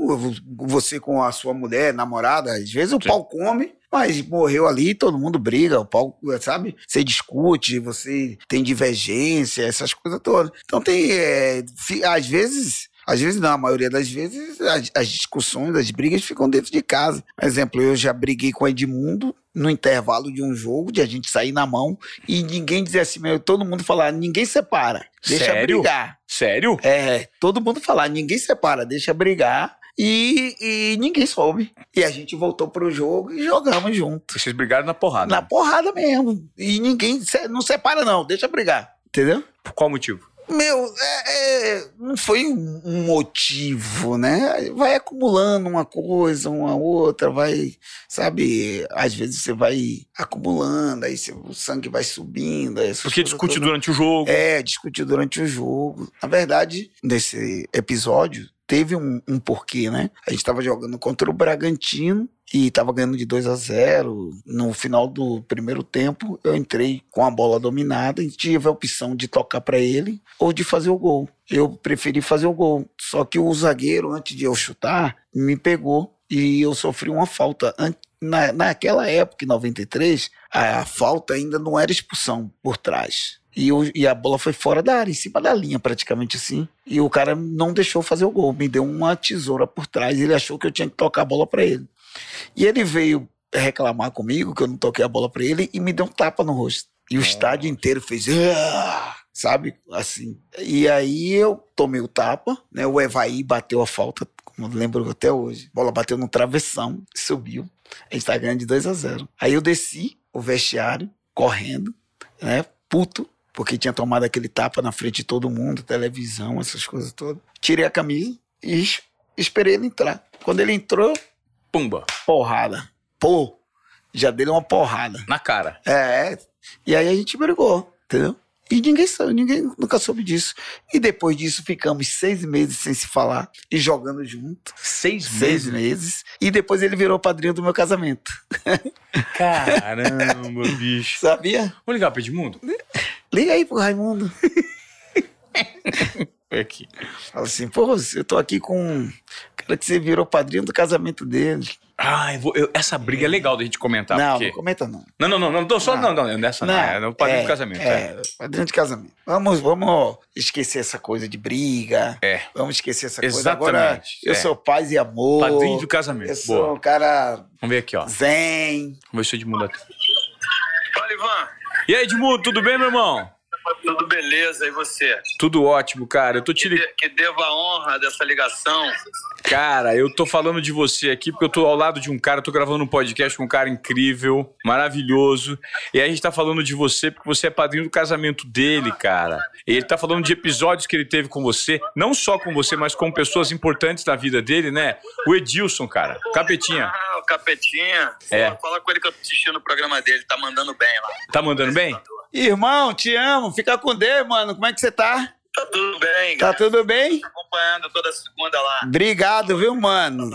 você com a sua mulher, namorada, às vezes o Sim. pau come, mas morreu ali, todo mundo briga, o pau, sabe? Você discute, você tem divergência, essas coisas todas. Então tem, é, às vezes às vezes não, a maioria das vezes as, as discussões, as brigas ficam dentro de casa. Por exemplo, eu já briguei com o Edmundo no intervalo de um jogo, de a gente sair na mão e ninguém dizer assim, meu, todo mundo falar, ninguém separa, deixa Sério? brigar. Sério? É, todo mundo falar, ninguém separa, deixa brigar. E, e ninguém soube. E a gente voltou pro jogo e jogamos junto. Vocês brigaram na porrada. Na porrada mesmo. E ninguém não separa, não, deixa brigar. Entendeu? Por qual motivo? Meu, é- é, não foi um, um motivo, né? Vai acumulando uma coisa, uma outra, vai, sabe? Às vezes você vai acumulando, aí você- o sangue vai subindo. Porque discute todas. durante o jogo. É, discutiu durante o jogo. Na verdade, nesse episódio, teve um, um porquê, né? A gente tava jogando contra o Bragantino e tava ganhando de 2 a 0 No final do primeiro tempo, eu entrei com a bola dominada e tive a opção de tocar para ele ou de fazer o gol. Eu preferi fazer o gol. Só que o zagueiro, antes de eu chutar, me pegou e eu sofri uma falta. Na, naquela época, em 93, a falta ainda não era expulsão por trás. E, o- e a bola foi fora da área, em cima da linha, praticamente assim. E o cara não deixou fazer o gol, me deu uma tesoura por trás. Ele achou que eu tinha que tocar a bola para ele. E ele veio reclamar comigo que eu não toquei a bola para ele e me deu um tapa no rosto. E o estádio inteiro fez. "Ah!", Sabe? Assim. E aí eu tomei o tapa, né? O Evaí bateu a falta, como eu lembro até hoje. A bola bateu no travessão, subiu. A gente tá ganhando de 2 a 0 Aí eu desci o vestiário, correndo, né? Puto, porque tinha tomado aquele tapa na frente de todo mundo, televisão, essas coisas todas. Tirei a camisa e es- esperei ele entrar. Quando ele entrou, Pumba. porrada. Pô, já dei uma porrada. Na cara. É, E aí a gente brigou, entendeu? E ninguém sabe, ninguém nunca soube disso. E depois disso ficamos seis meses sem se falar e jogando junto. Seis Seis meses. meses. E depois ele virou padrinho do meu casamento. Caramba, bicho. Sabia? Vamos ligar pro Edmundo? Liga aí pro Raimundo. É aqui. Fala assim, pô, eu tô aqui com que você virou padrinho do casamento dele. Ah, eu vou- eu- essa briga é legal da gente comentar. não, porque... não comenta não. não, não, não, não, tô só, não, Não. não, nessa não, é no padrinho do casamento. É. É, padrinho de casamento. Vamos, vamos esquecer essa coisa de briga. É. Vamos esquecer essa coisa. Exatamente, Agora, eu é. sou paz e amor. Padrinho do casamento. Eu sou Boa. um cara Vamos ver aqui, ó. zen. Vamos ver se o Edmundo... Fala, Ivan. E aí, Edmundo, tudo bem, meu irmão? Tudo beleza, e você? Tudo ótimo, cara. Eu tô te ligando. Que deva a honra dessa ligação. Cara, eu tô falando de você aqui porque eu tô ao lado de um cara, tô gravando um podcast com um cara incrível, maravilhoso. E aí a gente tá falando de você porque você é padrinho do casamento dele, cara. E ele tá falando de episódios que ele teve com você, não só com você, mas com pessoas importantes na vida dele, né? O Edilson, cara. Capetinha. Ah, o Capetinha. É. Fala, fala com ele que eu tô assistindo o programa dele, tá mandando bem lá. Tá mandando bem? Irmão, te amo. Fica com Deus, mano. Como é que você tá? Tá tudo bem, Tá tudo bem? acompanhando toda segunda lá. Obrigado, viu, mano?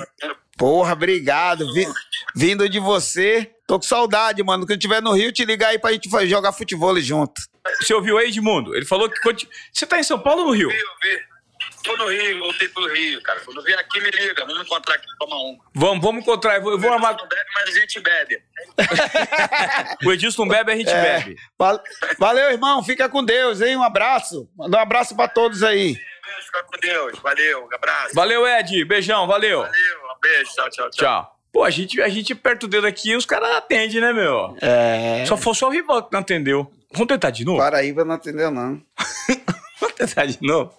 Porra, obrigado. Vi- vindo de você. Tô com saudade, mano. Quando eu estiver no Rio, te ligar aí pra gente jogar futebol junto. Você ouviu aí, Edmundo? Ele falou que. Você tá em São Paulo ou no Rio? Vi, vi. Tô no Rio, voltei pro Rio, cara. Quando vier aqui, me liga. Vamos encontrar aqui tomar um. Vamos, vamos encontrar. Eu vou, eu vou armar. Não bebe, mas a gente bebe. O Edilson bebe, a gente É. bebe. Val- Valeu, irmão. Fica com Deus, hein? Um abraço. Manda um abraço pra todos aí. Beijo, fica com Deus. Valeu, um abraço. Valeu, Ed. Beijão, valeu. Valeu, um beijo. Tchau, tchau, tchau. Tchau. Pô, a gente, a gente aperta o dedo aqui e os caras atendem, né, meu? É. Só foi só o rival que não atendeu. Vamos tentar de novo? Paraíba não atendeu, não. Vamos tentar de novo?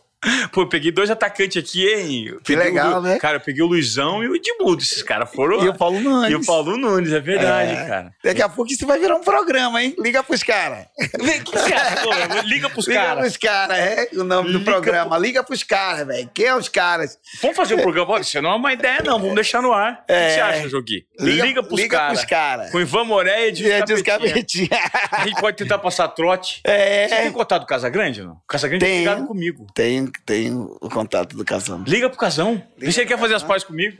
Pô, eu peguei dois atacantes aqui, hein? Eu Que o legal, Lu- né? Cara, eu peguei o Luizão e o Edmundo. Esses caras foram. E o Paulo Nunes. E o Paulo Nunes, é verdade, É. cara. Daqui a pouco isso vai virar um programa, hein? Liga pros caras. Vem, O que você acha? Ô, Liga pros Liga caras. pros caras, é o nome do Liga programa. Liga pros caras, velho. Quem é os caras? Vamos fazer um programa. Olha, Isso não é uma ideia, não. Vamos deixar no ar. O que É. você acha, Jogui? Liga- Liga, pros liga caras. pros caras. Com Ivan Moré e É, Capetinha. capetinha. A gente pode tentar passar trote. Você tem É. contato do Casagrande, não? O Casagrande tem Tenho. ligado comigo. Tem, tem o contato do casal. Liga pro Casão. Vê se ele quer fazer as pazes comigo.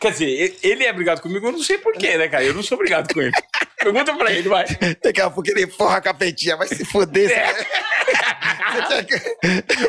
Quer dizer, ele é brigado comigo, eu não sei porquê, né, cara? Eu não sou brigado com ele. Pergunta pra ele, vai. Daqui a pouco ele porra a capetinha, vai se fuder. É.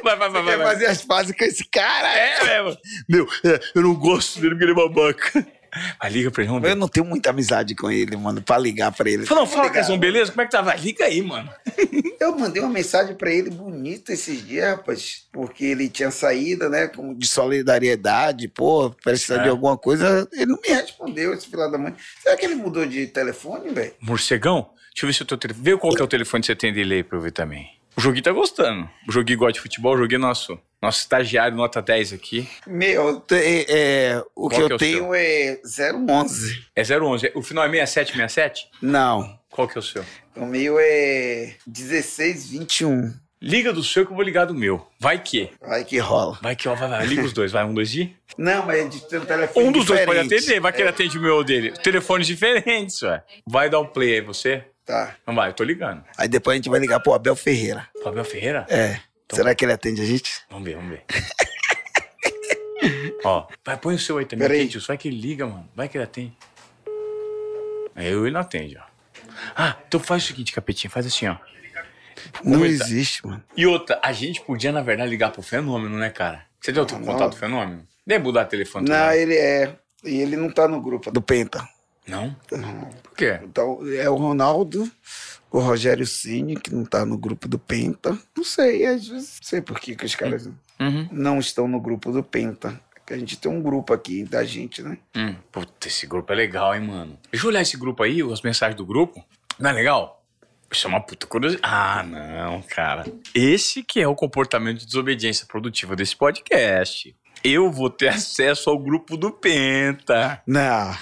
Vai, vai, vai, vai. quer fazer as fases com esse cara? É, mesmo. Meu, é, eu não gosto dele porque ele é babaca. Vai, liga pra ele, vamos Eu não tenho muita amizade com ele, mano, pra ligar pra ele. Fala, não, fala. Casão, beleza? Como é que tá? Vai, liga aí, mano. Eu mandei uma mensagem pra ele bonita esses dias, rapaz, porque ele tinha saído, né, como de solidariedade, pô, precisar É. de alguma coisa. Ele não me respondeu, esse filho da mãe. Será que ele mudou de telefone, velho? Morcegão? Deixa eu ver se o teu telefone. Vê qual que é o telefone que você tem dele aí pra eu ver também. O Joguinho tá gostando. O Joguinho gosta de futebol, o Joguinho é nosso, nosso estagiário, nota 10 aqui. Meu, te- é, o Qual que eu é tenho é 011. É 011. O final é 6767? Não, Qual que é o seu? o meu é 1621. Liga do seu que eu vou ligar do meu. Vai que. Vai que rola. Vai que, ó, vai, vai. Liga os dois. Vai, um, dois e. Não, mas é de ter um telefone Um dos dois pode diferente. atender, vai que ele atende o meu ou dele. Telefones diferentes, ué. Vai dar um play aí, você? Tá. Não vai, eu tô ligando. Aí depois a gente vai ligar pro Abel Ferreira. Fabio Ferreira? É. Então. Será que ele atende a gente? Vamos ver, vamos ver. Ó, vai, põe o seu aí também, Peraí. Edilson. Vai que ele liga, mano. Vai que ele atende. Aí eu ele não atende, ó. Ah, então faz o seguinte, capetinho, faz assim, ó. Não existe, mano. E outra, a gente podia, na verdade, ligar pro fenômeno, né, cara? Você deu outro Não. contato do fenômeno? Deve mudar o telefone Não, também. ele é. E ele não tá no grupo do Penta. Não? Por quê? Então, é o Ronaldo, o Rogério Cine, que não tá no grupo do Penta. Não sei, às vezes. Não sei por que, que os caras Uhum. não estão no grupo do Penta. Que a gente tem um grupo aqui da gente, né? Hum, puta, esse grupo é legal, hein, mano? Deixa eu olhar esse grupo aí, as mensagens do grupo. Não é legal? Isso é uma puta curiosidade. Ah, não, cara. Esse que é o comportamento de desobediência produtiva desse podcast. Eu vou ter acesso ao grupo do Penta. Não.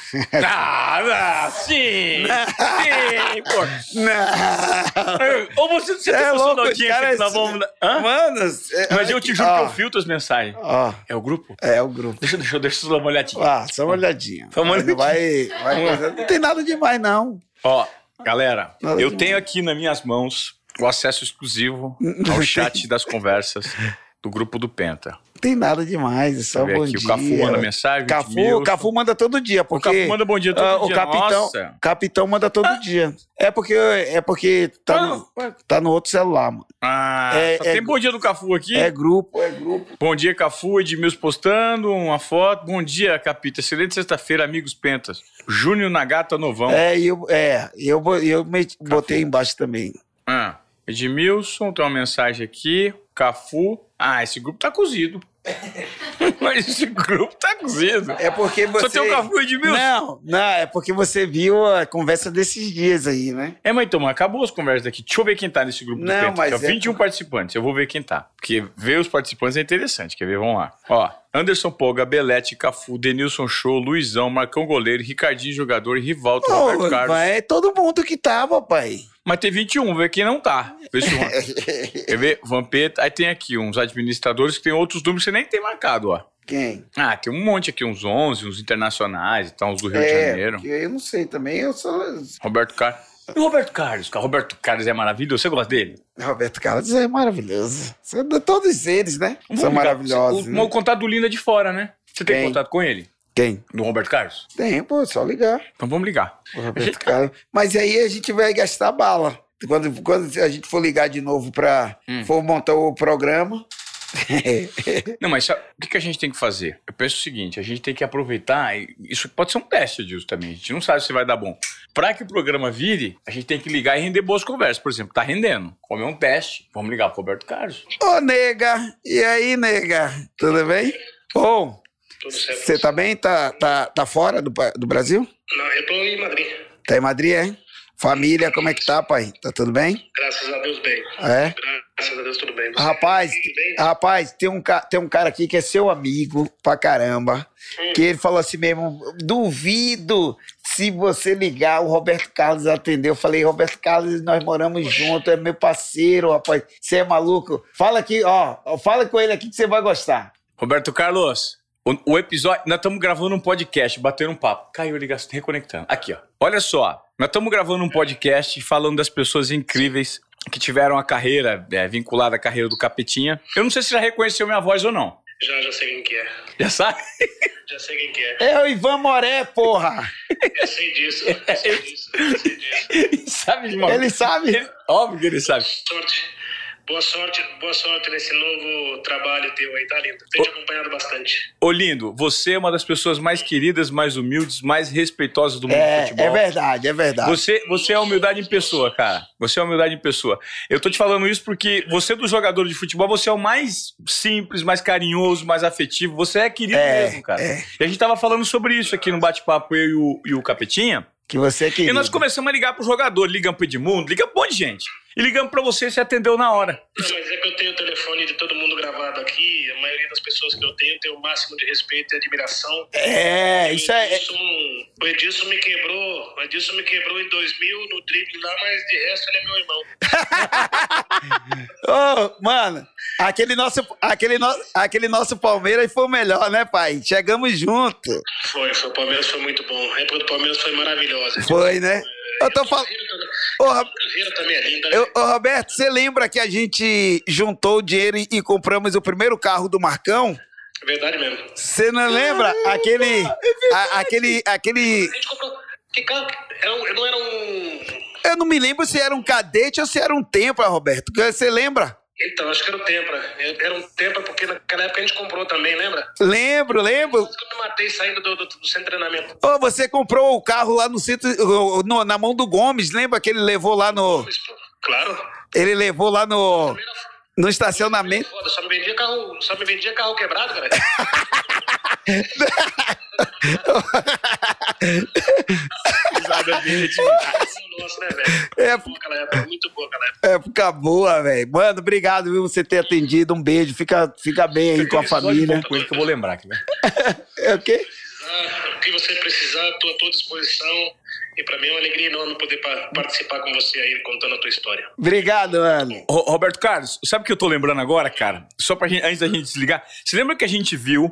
Ah, não, sim! Sim, pô. não. Ou você, você tem É noção louco, audiência caras- que nós vamos... Hã? Mano, é- Mas eu te juro que ó, eu filtro as mensagens. Ó, É o grupo? é o grupo. Deixa, deixa, deixa eu dar uma olhadinha. Ah, só uma olhadinha. Só uma Não vai, vai não tem nada demais, não. Ó, Galera, Nada eu demais. tenho aqui nas minhas mãos o acesso exclusivo ao chat das conversas do grupo do Penta. Tem nada demais, é só bom aqui, dia. o Cafu manda mensagem. Cafu. Cafu manda todo dia, O porque... Cafu manda bom dia todo ah, dia. O capitão, Nossa. capitão manda todo dia. É porque, é porque tá, no, tá no outro celular, mano. Ah, É- só é- tem bom dia do Cafu aqui. É grupo, é grupo. Bom dia, Cafu. Edmilson postando uma foto. Bom dia, Capita. Excelente sexta-feira, amigos Pentas. Júnior Nagata Novão. É, eu, é, eu, eu me- botei embaixo também. Ah, Edmilson, tem uma mensagem aqui. Cafu. Ah, esse grupo tá cozido. Mas esse grupo tá cozido. É porque você... Só tem o Cafu e Edmilson? Não, não, é porque você viu a conversa desses dias aí, né? É, mas então, mas acabou as conversas daqui. Deixa eu ver quem tá nesse grupo do Não, Penta. mas Aqui, ó, é- 21 participantes. Eu vou ver quem tá. Porque ver os participantes é interessante. Quer ver? Vamos lá. Ó, Anderson Polga, Belete, Cafu, Denilson Show, Luizão, Marcão Goleiro, Ricardinho Jogador, Rivaldo, Roberto Carlos. mas é todo mundo que tava, pai. Mas tem 21, vamos ver quem não tá. Vê Quer ver? Vampeta. Aí tem aqui uns administradores que tem outros números que você nem tem marcado, ó. Quem? Ah, tem um monte aqui, uns 11, uns internacionais, então uns do Rio de é, Janeiro. porque eu não sei também, eu sou... Roberto Carlos. E o Roberto Carlos, cara? Roberto Carlos é maravilhoso. Você gosta dele? Roberto Carlos é maravilhoso. De Todos eles, né? São maravilhosos. O, né? o contato do Linda de fora, né? Você tem Quem? contato com ele? Quem? Do Roberto Carlos? Tem, pô, só ligar. Então vamos ligar. O Roberto Carlos. Mas aí a gente vai gastar bala. Quando, quando a gente for ligar de novo pra. Hum. for montar o programa. Não, mas sabe, o que, a gente tem que fazer? Eu penso o seguinte: a gente tem que aproveitar. Isso pode ser um teste disso também. A gente não sabe se vai dar bom. Pra que o programa vire, a gente tem que ligar e render boas conversas. Por exemplo, tá rendendo. Como é um teste, vamos ligar pro Roberto Carlos. Ô, nega! E aí, nega? Tudo bem? Ô, Tudo certo. você tá bem? Tá, tá, tá fora do, do Brasil? Não, eu tô em Madrid. Tá em Madrid, é? Família, como é que tá, pai? Tá tudo bem? Graças a Deus, bem. É? Graças a Deus, tudo bem. Você Rapaz, tudo bem? rapaz, tem um, tem um cara aqui que é seu amigo pra caramba. Hum. Que ele falou assim mesmo: duvido se você ligar, o Roberto Carlos atendeu. Eu falei, Roberto Carlos, nós moramos juntos, é meu parceiro, rapaz. Você é maluco? Fala aqui, ó, fala com ele aqui que você vai gostar. Roberto Carlos, o, o episódio. Nós estamos gravando um podcast, batendo um papo. Caiu a ligação, reconectando. Aqui, ó. Olha só. Nós estamos gravando um podcast falando das pessoas incríveis que tiveram a carreira é, vinculada à carreira do Capetinha. Eu não sei se já reconheceu minha voz ou não. Já, já sei quem que é. Já sabe? Já sei quem que é. É o Ivan Moré, porra! Eu sei disso. Eu sei disso. Eu sei disso. sabe uma Ele sabe? Ele- Óbvio que ele sabe. Sorte. Boa sorte, boa sorte nesse novo trabalho teu aí, tá lindo. Tenho te acompanhado bastante. Ô, lindo, você é uma das pessoas mais queridas, mais humildes, mais respeitosas do mundo do É, futebol. é verdade, é verdade. Você, você é humildade em pessoa, cara. Você é humildade em pessoa. Eu tô te falando isso porque você, do jogador de futebol, você é o mais simples, mais carinhoso, mais afetivo. Você é querido É, mesmo, cara. é. E a gente tava falando sobre isso aqui no bate-papo, eu e o, e o Capetinha. Que você é querido. E nós começamos a ligar pro jogador, ligamos pro Edmundo, ligamos pra um monte de gente. E ligamos pra você, você atendeu na hora. Não, mas é que eu tenho o telefone de todo mundo gravado aqui. A maioria das pessoas que eu tenho tem o máximo de respeito e admiração. É, isso é. O Edilson, o Edilson me quebrou. O Edilson me quebrou em 2000 no drible lá, mas de resto ele é meu irmão. Ô, mano, aquele nosso, aquele, no, aquele nosso Palmeiras foi o melhor, né, pai? Chegamos junto. Foi, foi. O Palmeiras foi muito bom. A época do Palmeiras foi maravilhosa. Foi, né? Eu tô falando. A carreira, Ô, a Ro- também é linda. né? eu- ô, Roberto, você lembra que a gente juntou o dinheiro e, e compramos o primeiro carro do Marcão? É verdade mesmo. Você não lembra? Aquele. a- aquele. aquele. A gente comprou. Que carro? Era um, não era um. Eu não me lembro se era um cadete ou se era um Tempra, Roberto. Você lembra? Então, acho que era o Tempra. Era um Tempra porque naquela época a gente comprou também, lembra? Lembro, lembro. Eu me matei saindo do, do, do centro de treinamento. Ô, você comprou o carro lá no centro, no- na mão do Gomes, lembra que ele levou lá no. Pô, Claro. Ele levou lá no, no estacionamento. foda, só me vendia carro, só me vendia carro quebrado, cara. Nossa, né, velho? É, Boa muito boa época. boa, velho. Mano, obrigado, viu, você ter atendido. Um beijo. Fica, fica bem aí com a família. Ele que eu vou lembrar aqui, né? É o quê? Ah, o que você precisar, estou à tua disposição. E pra mim é uma alegria enorme poder pa- participar com você aí, contando a tua história. Obrigado, mano. Ro- Roberto Carlos, sabe o que eu tô lembrando agora, cara? Só pra gente, antes da gente desligar. Você lembra que a gente viu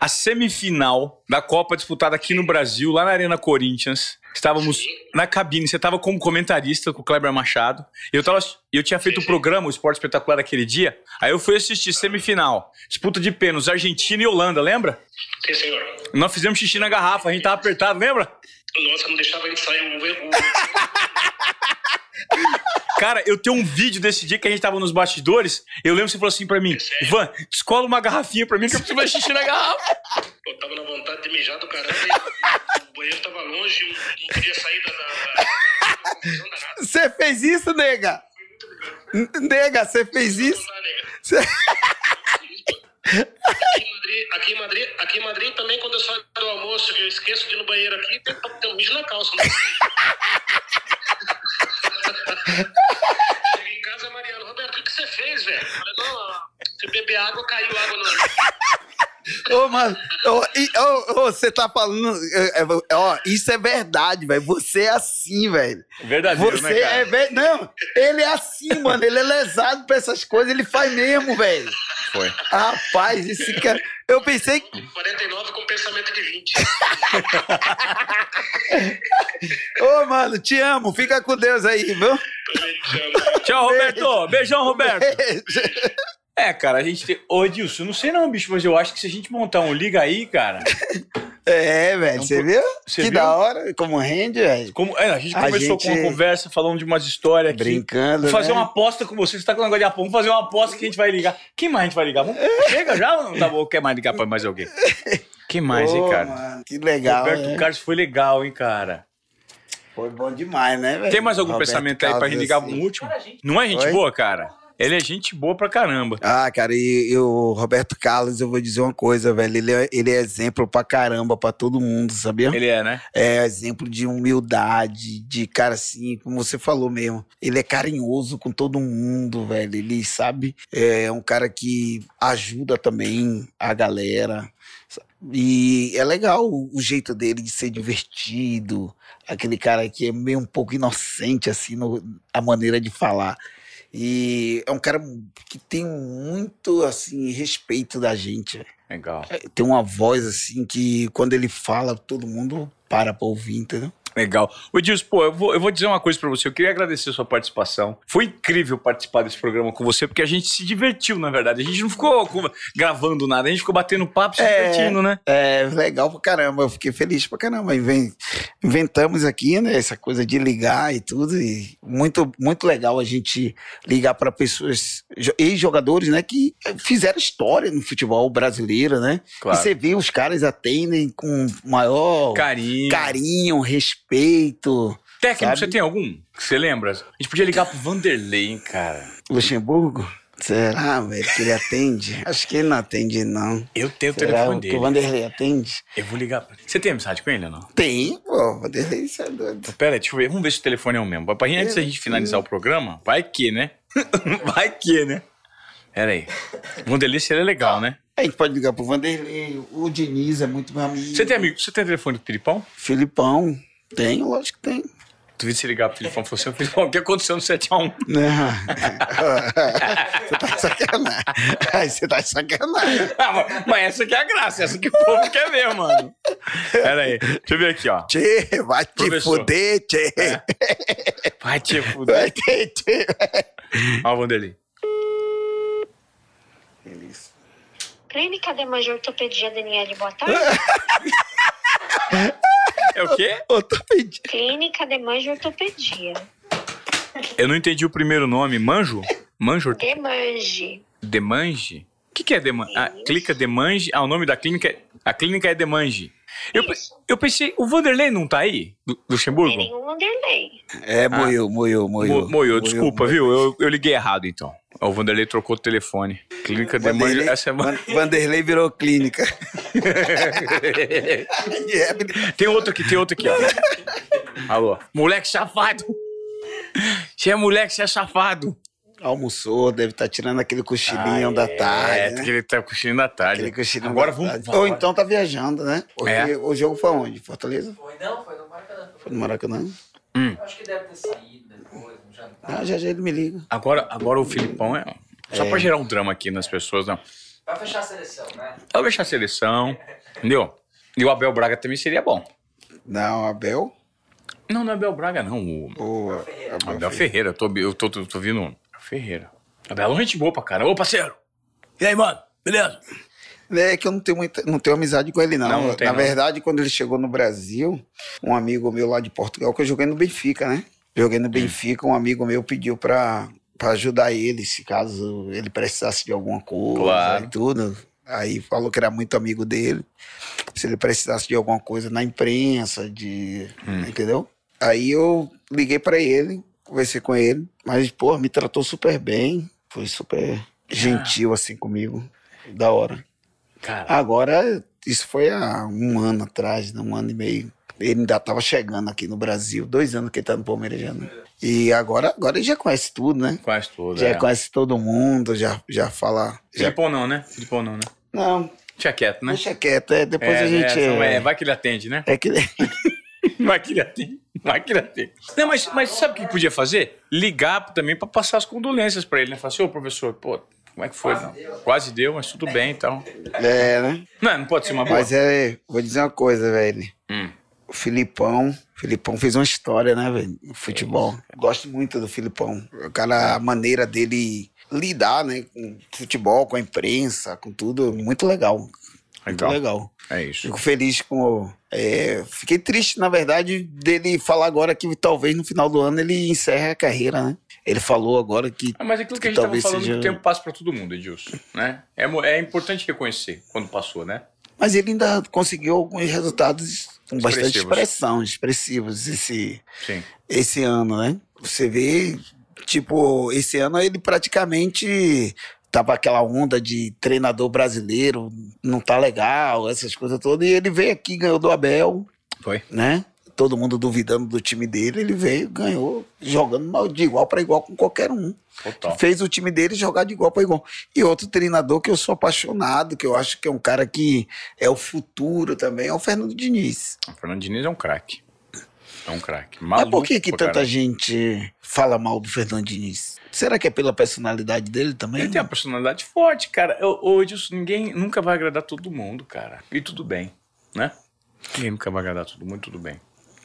a semifinal da Copa disputada aqui no Brasil, lá na Arena Corinthians? Estávamos na cabine, você estava como comentarista com o Kleber Machado. Eu, tava, eu tinha feito o programa, o Esporte Espetacular, aquele dia. Aí eu fui assistir semifinal. Disputa de pênaltis, Argentina e Holanda, lembra? Sim, senhor. Nós fizemos xixi na garrafa, a gente tava apertado, lembra? Nossa, não deixava ele sair. O, o, Cara, eu tenho um vídeo desse dia que a gente tava nos bastidores. Eu lembro que você falou assim pra mim: Ivan, descola uma garrafinha pra mim que eu preciso fazer xixi na garrafa. eu tava na vontade de mijar do caramba e o banheiro tava longe, eu não podia sair da. da. Você fez isso, nega? Nega, você fez isso? dá, nega. Cê- Aqui em, Madrid, aqui, em Madrid, aqui em Madrid também, quando eu saio do almoço, eu esqueço de ir no banheiro aqui, tem, tem um mijo na calça. Não Cheguei em casa, Mariano, Roberto, o que que você fez, velho? Eu Falei, não, se beber água, caiu água no. Ô, mano, ô, e- ô, ô, você tá falando. é, é, Ó, isso é verdade, velho. Você é assim, velho. Verdadeiro, Você é velho. Não, ele é assim, mano. Ele é lesado pra essas coisas. Ele faz mesmo, velho. Foi. Rapaz, esse cara. Eu pensei que. 49 com pensamento de 20. Ô, mano, te amo. Fica com Deus aí, viu? Também te amo. Tchau, Roberto. Beijão, Roberto. É, cara, a gente tem. Ô, Edilson, não sei não, bicho, mas eu acho que se a gente montar um Liga aí, cara. É, velho. Você viu? Você que viu? da hora. Como rende, velho. Como, é, a gente A começou com gente- uma conversa falando de umas histórias aqui. Brincando. Vou fazer né? uma aposta com você. Você tá com um negócio de aposta. Vamos fazer uma aposta que a gente vai ligar. Quem mais a gente vai ligar? Vamos... Chega já ou não? Tá bom, quer mais ligar pra mais alguém? Quem mais, hein, cara? mano, que legal. Roberto né? Carlos foi legal, hein, cara? Foi bom demais, né, velho? Tem mais algum Roberto pensamento aí pra Carlos, gente ligar assim. um último? Não é gente Oi? boa, cara? Ele é gente boa pra caramba. Ah, cara, e, e o Roberto Carlos, eu vou dizer uma coisa, velho. Ele é, ele é exemplo pra caramba pra todo mundo, sabia? Ele é, né? É exemplo de humildade, de cara assim, como você falou mesmo. Ele é carinhoso com todo mundo, velho. Ele sabe, é um cara que ajuda também a galera. E é legal o, o jeito dele de ser divertido, aquele cara que é meio um pouco inocente, assim, no- a maneira de falar. E é um cara que tem muito, assim, respeito da gente. Legal. Tem uma voz, assim, que quando ele fala, todo mundo para pra ouvir, entendeu? Legal. O Edilson, pô, eu vou, eu vou dizer uma coisa pra você. Eu queria agradecer a sua participação. Foi incrível participar desse programa com você, porque a gente se divertiu, na verdade. A gente não ficou gravando nada, a gente ficou batendo papo, se É. divertindo, né? É legal pra caramba, eu fiquei feliz pra caramba. Inven- Inventamos aqui, né, essa coisa de ligar e tudo. E muito, muito legal a gente ligar pra pessoas, jo- ex-jogadores, né, que fizeram história no futebol brasileiro, né? Claro. E você vê os caras atendem com maior Carinho. carinho, respeito. Técnico, sabe? você tem algum que você lembra? A gente podia ligar pro Vanderlei, hein, cara. Luxemburgo? Será, velho, que ele atende? Acho que ele não atende, não. Eu tenho o Será telefone que o dele. Vanderlei atende? Eu vou ligar pra ele. Você tem amizade com ele ou não? Tem, pô, Vanderlei, isso é doido. Pera aí, deixa eu ver. Vamos ver se o telefone é o mesmo. Pra gente, antes da gente finalizar o programa, vai que, né? vai que, né? Pera aí. Vanderlei seria legal, né? A gente pode ligar pro Vanderlei, o Diniz é muito meu amigo. Você tem amigo? Você tem telefone do Filipão? Filipão, tem, lógico que tem. Duvido se ligar pro Filipão e falar assim, "Ô, Filipão, o que aconteceu no 7x1? Não. você tá de sacanagem. Você tá de sacanagem. Ah, mas- mas essa que é a graça, essa que o povo quer ver, mano. Pera aí, deixa eu ver aqui, ó. Tchê, vai te Professor. fuder, tchê. Vai te fuder. Vai te, tchê. Ó o Vanderlei. Clínica Demanja Ortopedia Daniele, boa tarde. É o quê? Pedindo. Clínica Demanja Ortopedia. Eu não entendi o primeiro nome. Manjo? Manjo? Demange. Demange? O que, que é Demange? Ah, clica Demange. Ah, o nome da clínica é... A clínica é Demange. Eu, Isso. eu pensei, o Vanderlei não tá aí? Do Tem Luxemburgo? nenhum Vanderlei. É, moiou, moiou, moiou. Mo- Moiou, desculpa, moiou. viu? Eu, eu liguei errado, então. O Vanderlei trocou o telefone. Clínica Vanderlei, essa é... Van- Vanderlei virou clínica. Tem outro aqui, tem outro aqui, ó. Alô. Moleque safado. Você é moleque, você é safado. Almoçou, deve estar tirando aquele cochilinho da tarde. É, né? que ele tá cochilinho da tarde. Aquele cochilinho Agora da vamos... tarde. Ou então tá viajando, né? Porque É. o jogo foi onde? Fortaleza? Foi não, foi no Foi no Maracanã? Acho que deve ter saído Ah, já já ele me liga. Agora, agora o Filipão é. Só pra gerar um drama aqui nas pessoas, não. Vai fechar a seleção, né? Ela deixar a seleção, entendeu? E o Abel Braga também seria bom. Não, Abel. Não, não é Abel Braga, não. O O Abel Ferreira. Eu tô, eu tô, tô, tô vindo. Ferreira. Abel é um gente boa pra caramba. Ô, parceiro! E aí, mano? Beleza? É que eu não tenho, muita, não tenho amizade com ele, não. Não, não tem, Na não. verdade, quando ele chegou no Brasil, um amigo meu lá de Portugal, que eu joguei no Benfica, né? Joguei no Benfica, um amigo meu pediu pra, pra ajudar ele, se caso ele precisasse de alguma coisa Claro. e tudo. Aí falou que era muito amigo dele. Se ele precisasse de alguma coisa na imprensa, de. Hum. Entendeu? Aí eu liguei pra ele, conversei com ele, mas, pô, me tratou super bem. Foi super gentil assim comigo. Da hora. Agora, isso foi há um ano atrás, né? um ano e meio. Ele ainda estava chegando aqui no Brasil, dois anos que ele tá no Palmeiras já, né? E agora, agora ele já conhece tudo, né? quase tudo. Já é. conhece todo mundo, já, já fala. Já... Filipão não, né? Filipão não, né? Não, Deixa quieto, né? deixa quieto, é, depois é, a gente. é, vai que ele atende, né? é que. Vai que ele atende. Vai que ele atende. Não, mas, mas sabe o que podia fazer? Ligar também pra passar as condolências pra ele, né? Falar assim, ô professor, pô, como é que foi? Quase deu, mas tudo bem então. é, né? Não, não pode ser uma boa. Mas é. Vou dizer uma coisa, velho. Hum. O Filipão. O Filipão fez uma história, né, velho? No futebol. Gosto muito do Filipão. O cara, a maneira dele lidar, né? Com futebol, com a imprensa, com tudo. Muito legal. Muito Legal. legal. É isso. Fico feliz com. é, fiquei triste, na verdade, dele falar agora que talvez no final do ano ele encerre a carreira, né? Ele falou agora que. Ah, Mas aquilo que a gente estava falando, seja- que o tempo passa pra todo mundo, Edilson. Né? É, é importante reconhecer quando passou, né? Mas ele ainda conseguiu alguns resultados com bastante expressão, expressivos esse, Sim. esse ano, né? Você vê, tipo, esse ano ele praticamente tava aquela onda de treinador brasileiro, não tá legal, essas coisas todas, e ele veio aqui, ganhou do Abel, Foi. né? Todo mundo duvidando do time dele, ele veio, ganhou, jogando de igual para igual com qualquer um. Total. Fez o time dele jogar de igual para igual. E outro treinador que eu sou apaixonado, que eu acho que é um cara que é o futuro também, é o Fernando Diniz. O Fernando Diniz é um craque. É um craque. Mas por que, que tanta caramba. gente fala mal do Fernando Diniz? Será que é pela personalidade dele também? Ele tem uma personalidade forte, cara. Ô, Edilson, ninguém nunca vai agradar todo mundo, cara. E tudo bem, né? Ninguém nunca vai agradar todo mundo, tudo bem.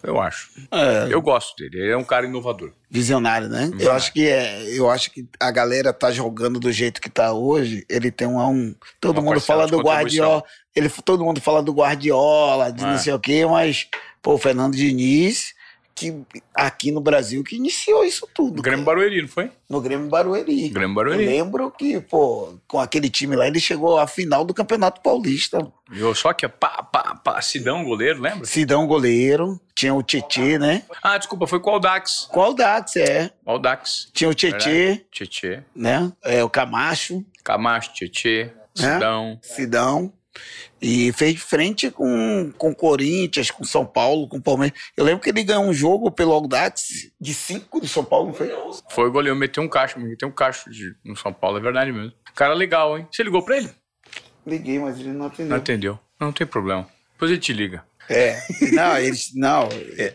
Eu acho. É, Eu gosto dele. Ele é um cara inovador. visionário, né? Eu acho que é, eu acho que a galera tá jogando do jeito que tá hoje. Ele tem um, um todo Uma mundo fala do. Guardiola, ele todo mundo fala do Guardiola, de É. não sei o quê, mas pô, o Fernando Diniz que aqui no Brasil que iniciou isso tudo. O Grêmio cara. Barueri, não foi? no Grêmio Barueri. Grêmio Barueri. Eu lembro que, pô, com aquele time lá, ele chegou à final do Campeonato Paulista. Eu só que é pá, pá, pá, Sidão, goleiro, lembra? Sidão goleiro, tinha o Tietê, né? Ah, desculpa, foi com o Aldax. Com o Aldax, é. O Aldax. Tinha o Tietê, Tietê. né? É, o Camacho, Camacho, Tietê, É? Sidão. E fez frente com, com Corinthians, com São Paulo, com Palmeiras. Eu lembro que ele ganhou um jogo pelo Audax de cinco do São Paulo, não foi? Foi o goleiro, meteu um cacho, meteu um cacho de, no São Paulo, é verdade mesmo. Cara legal, hein? Você ligou pra ele? Liguei, mas ele não atendeu. Não atendeu. Não tem problema. Depois ele te liga. É, não, eles não,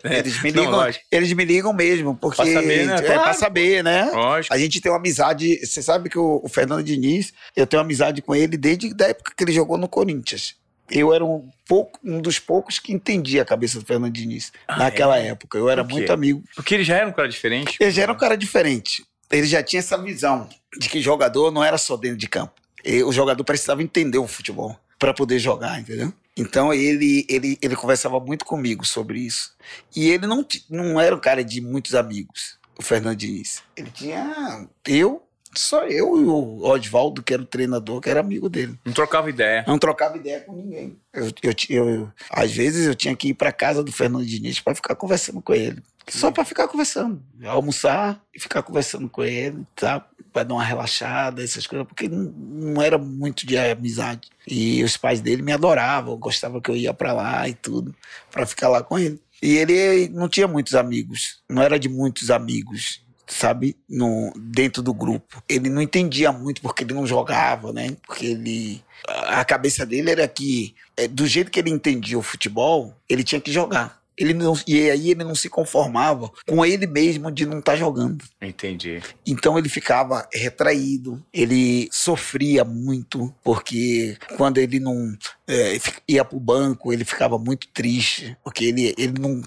eles me Não, ligam, lógico. eles me ligam mesmo, porque Pra saber, né? é Claro. pra saber, né? Lógico. A gente tem uma amizade, você sabe que o, o Fernando Diniz, eu tenho amizade com ele desde a época que ele jogou no Corinthians. Eu era um, pouco, um dos poucos que entendia a cabeça do Fernando Diniz naquela época. Eu era muito amigo. Porque ele já era um cara diferente. Ele já era um cara diferente. Ele já tinha essa visão de que jogador não era só dentro de campo. E o jogador precisava entender o futebol para poder jogar, entendeu? Então ele, ele, ele conversava muito comigo sobre isso. E ele não, não era um cara de muitos amigos, o Fernando Diniz. Ele tinha eu, só eu e o Oswaldo, que era o treinador, que era amigo dele. Não trocava ideia. Não trocava ideia com ninguém. Eu, eu, eu- às vezes eu tinha que ir para casa do Fernando Diniz para ficar conversando com ele. Só para ficar conversando. Almoçar e ficar conversando com ele, tá? Para dar uma relaxada, essas coisas, porque não, não era muito de amizade. E os pais dele me adoravam, gostavam que eu ia para lá e tudo, para ficar lá com ele. E ele não tinha muitos amigos, não era de muitos amigos sabe, no, dentro do grupo. Ele não entendia muito porque ele não jogava, né? Porque ele. A cabeça dele era que, é, do jeito que ele entendia o futebol, ele tinha que jogar. Ele não, e aí ele não se conformava com ele mesmo de não estar jogando. Entendi. Então ele ficava retraído, ele sofria muito, porque quando ele não é, ia para o banco, ele ficava muito triste, porque ele, ele, não,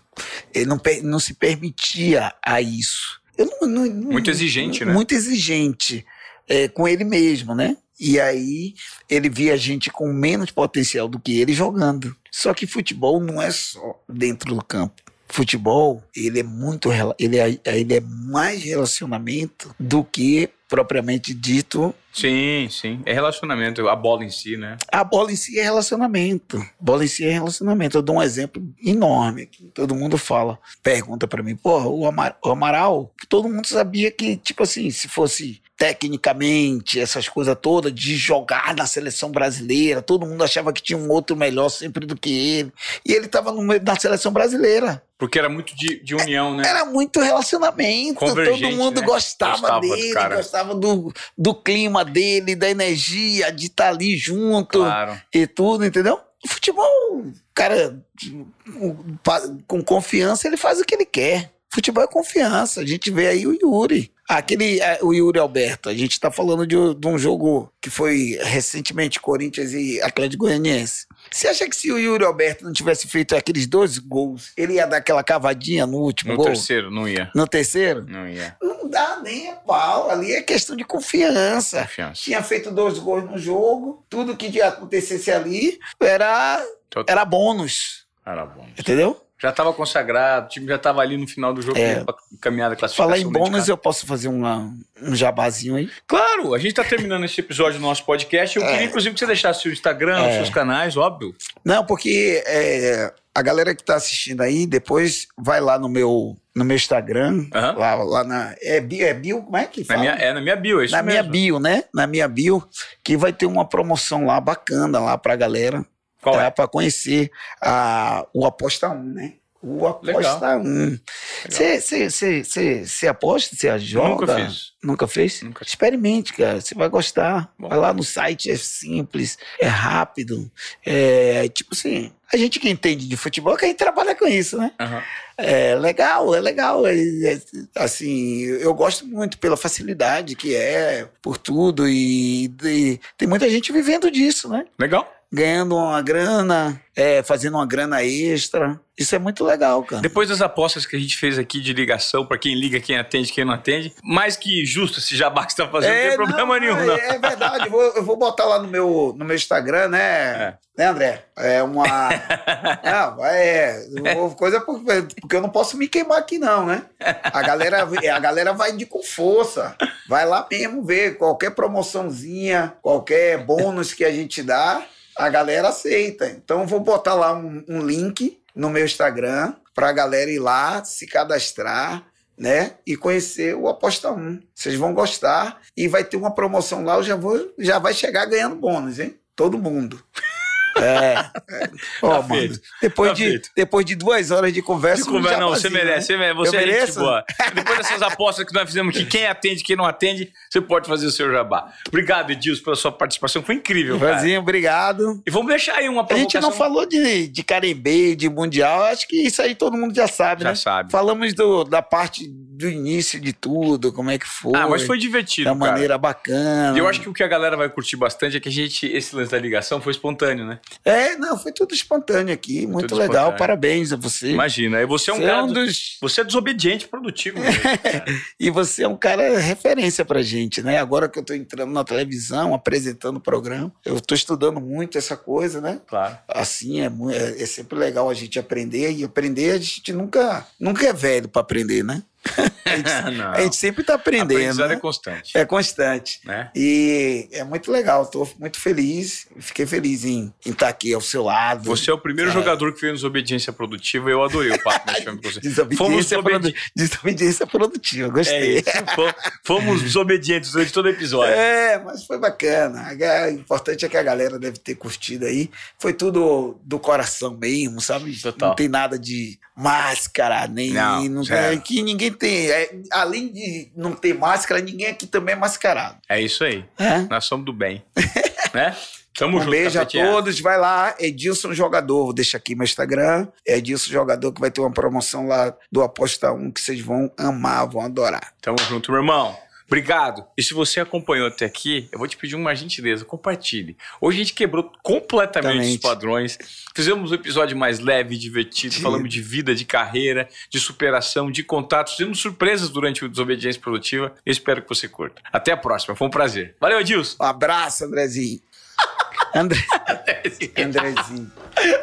ele não, não se permitia a isso. Não- não- Muito exigente, né? Muito exigente é, com ele mesmo, né? E aí ele via gente com menos potencial do que ele jogando. Só que futebol não é só dentro do campo. Futebol, ele é muito ele é, ele é mais relacionamento do que propriamente dito. Sim, sim. É relacionamento, a bola em si, né? A bola em si é relacionamento. A bola em si é relacionamento. Eu dou um exemplo enorme aqui. Todo mundo fala, pergunta pra mim, porra, o, Ama- o Amaral, todo mundo sabia que, tipo assim, se fosse tecnicamente, essas coisas todas, de jogar na seleção brasileira, todo mundo achava que tinha um outro melhor sempre do que ele. E ele tava no meio da seleção brasileira. Porque era muito de, de união, né? Era muito relacionamento. Todo mundo né? gostava, Gostava do dele, cara. gostava do, do clima dele, da energia, de estar ali junto Claro. e tudo, entendeu? O futebol, cara com- confiança, ele faz o que ele quer. Futebol é confiança. A gente vê aí o Yuri. Aquele, é, o Yuri Alberto, a gente está falando de, de um jogo que foi recentemente Corinthians e Atlético Goianiense. Você acha que se o Yuri Alberto não tivesse feito aqueles dois gols, ele ia dar aquela cavadinha no último No gol? terceiro, não ia. No terceiro? Não ia. Não dá nem a pau. Ali é questão de confiança. Confiança. Tinha feito dois gols no jogo, tudo que acontecesse ali era, Total. era bônus. Era bom. Entendeu? Já estava consagrado, o time já estava ali no final do jogo É. para caminhar da classificação. Falar em bônus, eu posso fazer uma, um jabazinho aí? Claro, a gente está terminando esse episódio do nosso podcast. Eu É. queria, inclusive, que você deixasse seu Instagram, os É. seus canais, óbvio. Não, porque é, a galera que tá assistindo aí, depois vai lá no meu, no meu Instagram, Aham. lá, lá na. É bio, é bio? Como é que Na fala? minha, é na minha bio, é isso na minha mesmo. bio, né? Na minha bio, que vai ter uma promoção lá bacana lá pra galera. Qual tá? é? Pra conhecer a, o Aposta 1, né? O Aposta 1. Você aposta? Você joga? Nunca fiz. Nunca fez? Nunca. Experimente, cara. Você vai gostar. Bom. Vai lá no site, é simples, é rápido. É tipo assim. A gente que entende de futebol, que a gente trabalha com isso, né? Aham. É legal, é legal. É, é, assim, eu gosto muito pela facilidade que é, por tudo. E, e tem muita gente vivendo disso, né? Legal. Ganhando uma grana, é, fazendo uma grana extra. Isso é muito legal, cara. Depois das apostas que a gente fez aqui de ligação, para quem liga, quem atende, quem não atende, mais que justo esse jabá que você tá fazendo, não tem problema não, nenhum, é, não. É verdade, eu vou, eu vou botar lá no meu, no meu Instagram, né? É. Né, André? É uma. não, é. Coisa porque, porque eu não posso me queimar aqui, não, né? A galera, a galera vai de com força. Vai lá mesmo ver qualquer promoçãozinha, qualquer bônus que a gente dá, a galera aceita. Então, vou botar lá um, um link no meu Instagram pra galera ir lá, se cadastrar né? E conhecer o Aposta 1. Vocês vão gostar e vai ter uma promoção lá, eu já vou, já vai chegar ganhando bônus, hein? Todo mundo. É. Ó, Tá mano, depois, Tá de, feito. depois de duas horas de conversa. De conversa, não, você merece, né? você Eu é gente boa. Depois dessas apostas que nós fizemos aqui, quem atende, quem não atende, você pode fazer o seu jabá. Obrigado, Edilson, pela sua participação. Foi incrível, cara. Vazinho, obrigado. E vamos deixar aí uma A provocação. gente não falou de, de Caribe, de Mundial, acho que isso aí todo mundo já sabe, Já né? sabe. Falamos do, da parte do início de tudo, como é que foi. Ah, mas foi divertido, Da cara. maneira bacana. E eu acho que o que a galera vai curtir bastante é que a gente, esse lance da ligação foi espontâneo, né? É, não, foi tudo espontâneo aqui. Muito Tudo legal. espontâneo. Parabéns a você. Imagina, e você é um Você é cara. um do- dos. Você é desobediente, produtivo. mesmo. E você é um cara referência pra gente, né? Agora que eu tô entrando na televisão, apresentando o programa, eu tô estudando muito essa coisa, né? claro. Assim, é, é, é sempre legal a gente aprender. E aprender, a gente nunca, nunca é velho pra aprender, né? A gente, a gente sempre tá aprendendo. Aprendizado né? é constante. É constante. Né? E é muito legal, tô muito feliz. Fiquei feliz em estar aqui ao seu lado. Você é o primeiro É. jogador que veio nos Obediência Produtiva. Eu adorei o papo nesse filme com você. Desobediência, desobedi- produ- desobediência produtiva, É gostei. Fom- Fomos desobedientes durante todo o episódio. É, mas foi bacana. O importante é que a galera deve ter curtido aí. Foi tudo do coração mesmo, sabe? Total. Não tem nada de máscara, nem. Não, não tem, que ninguém tem. é, além de não ter máscara, ninguém aqui também é mascarado. É isso aí. É? Nós somos do bem. né? Tamo um junto, beijo a Capetinha. todos. Vai lá, Edilson Jogador. Vou deixar aqui meu Instagram. É Edilson Jogador, que vai ter uma promoção lá do Aposta 1 que vocês vão amar, vão adorar. Tamo junto, meu irmão. Obrigado. E se você acompanhou até aqui, eu vou te pedir uma gentileza, compartilhe. Hoje a gente quebrou completamente os Exatamente. padrões. Fizemos um episódio mais leve, divertido, Sim. falamos de vida, de carreira, de superação, de contatos. Fizemos surpresas durante o Desobediência Produtiva. Eu espero que você curta. Até a próxima. Foi um prazer. Valeu, Adilson. Um abraço, Andrezinho. André... Andrezinho.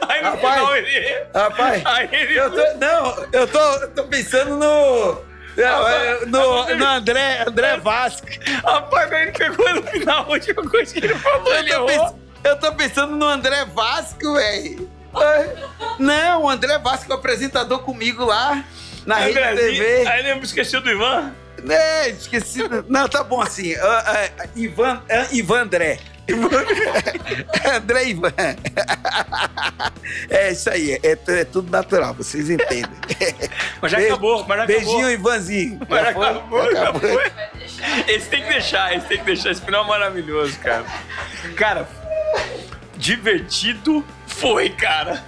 Aí no Rapaz. final ele... Rapaz, Aí ele... eu tô, não, eu tô, eu tô pensando no, Rapaz, no, no André, André Vasco. Rapaz, ele pegou no final a última coisa que ele falou. Ele Eu tô, errou. pens- eu tô pensando no André Vasco, velho. Não, o André Vasco é o apresentador comigo lá na Rede. TV. Aí ele esqueceu do Ivan. É, esqueci. Não, tá bom assim. Ah, ah, Ivan, ah, Ivan André. André Ivan. É isso aí, é, é tudo natural, vocês entendem. Mas já Beijo- acabou, mas já Beijinho, acabou. Ivanzinho. Mas Já foi? acabou, Acabou. acabou. Esse tem que deixar, esse tem que deixar. Esse final é maravilhoso, cara. Cara, divertido foi, cara.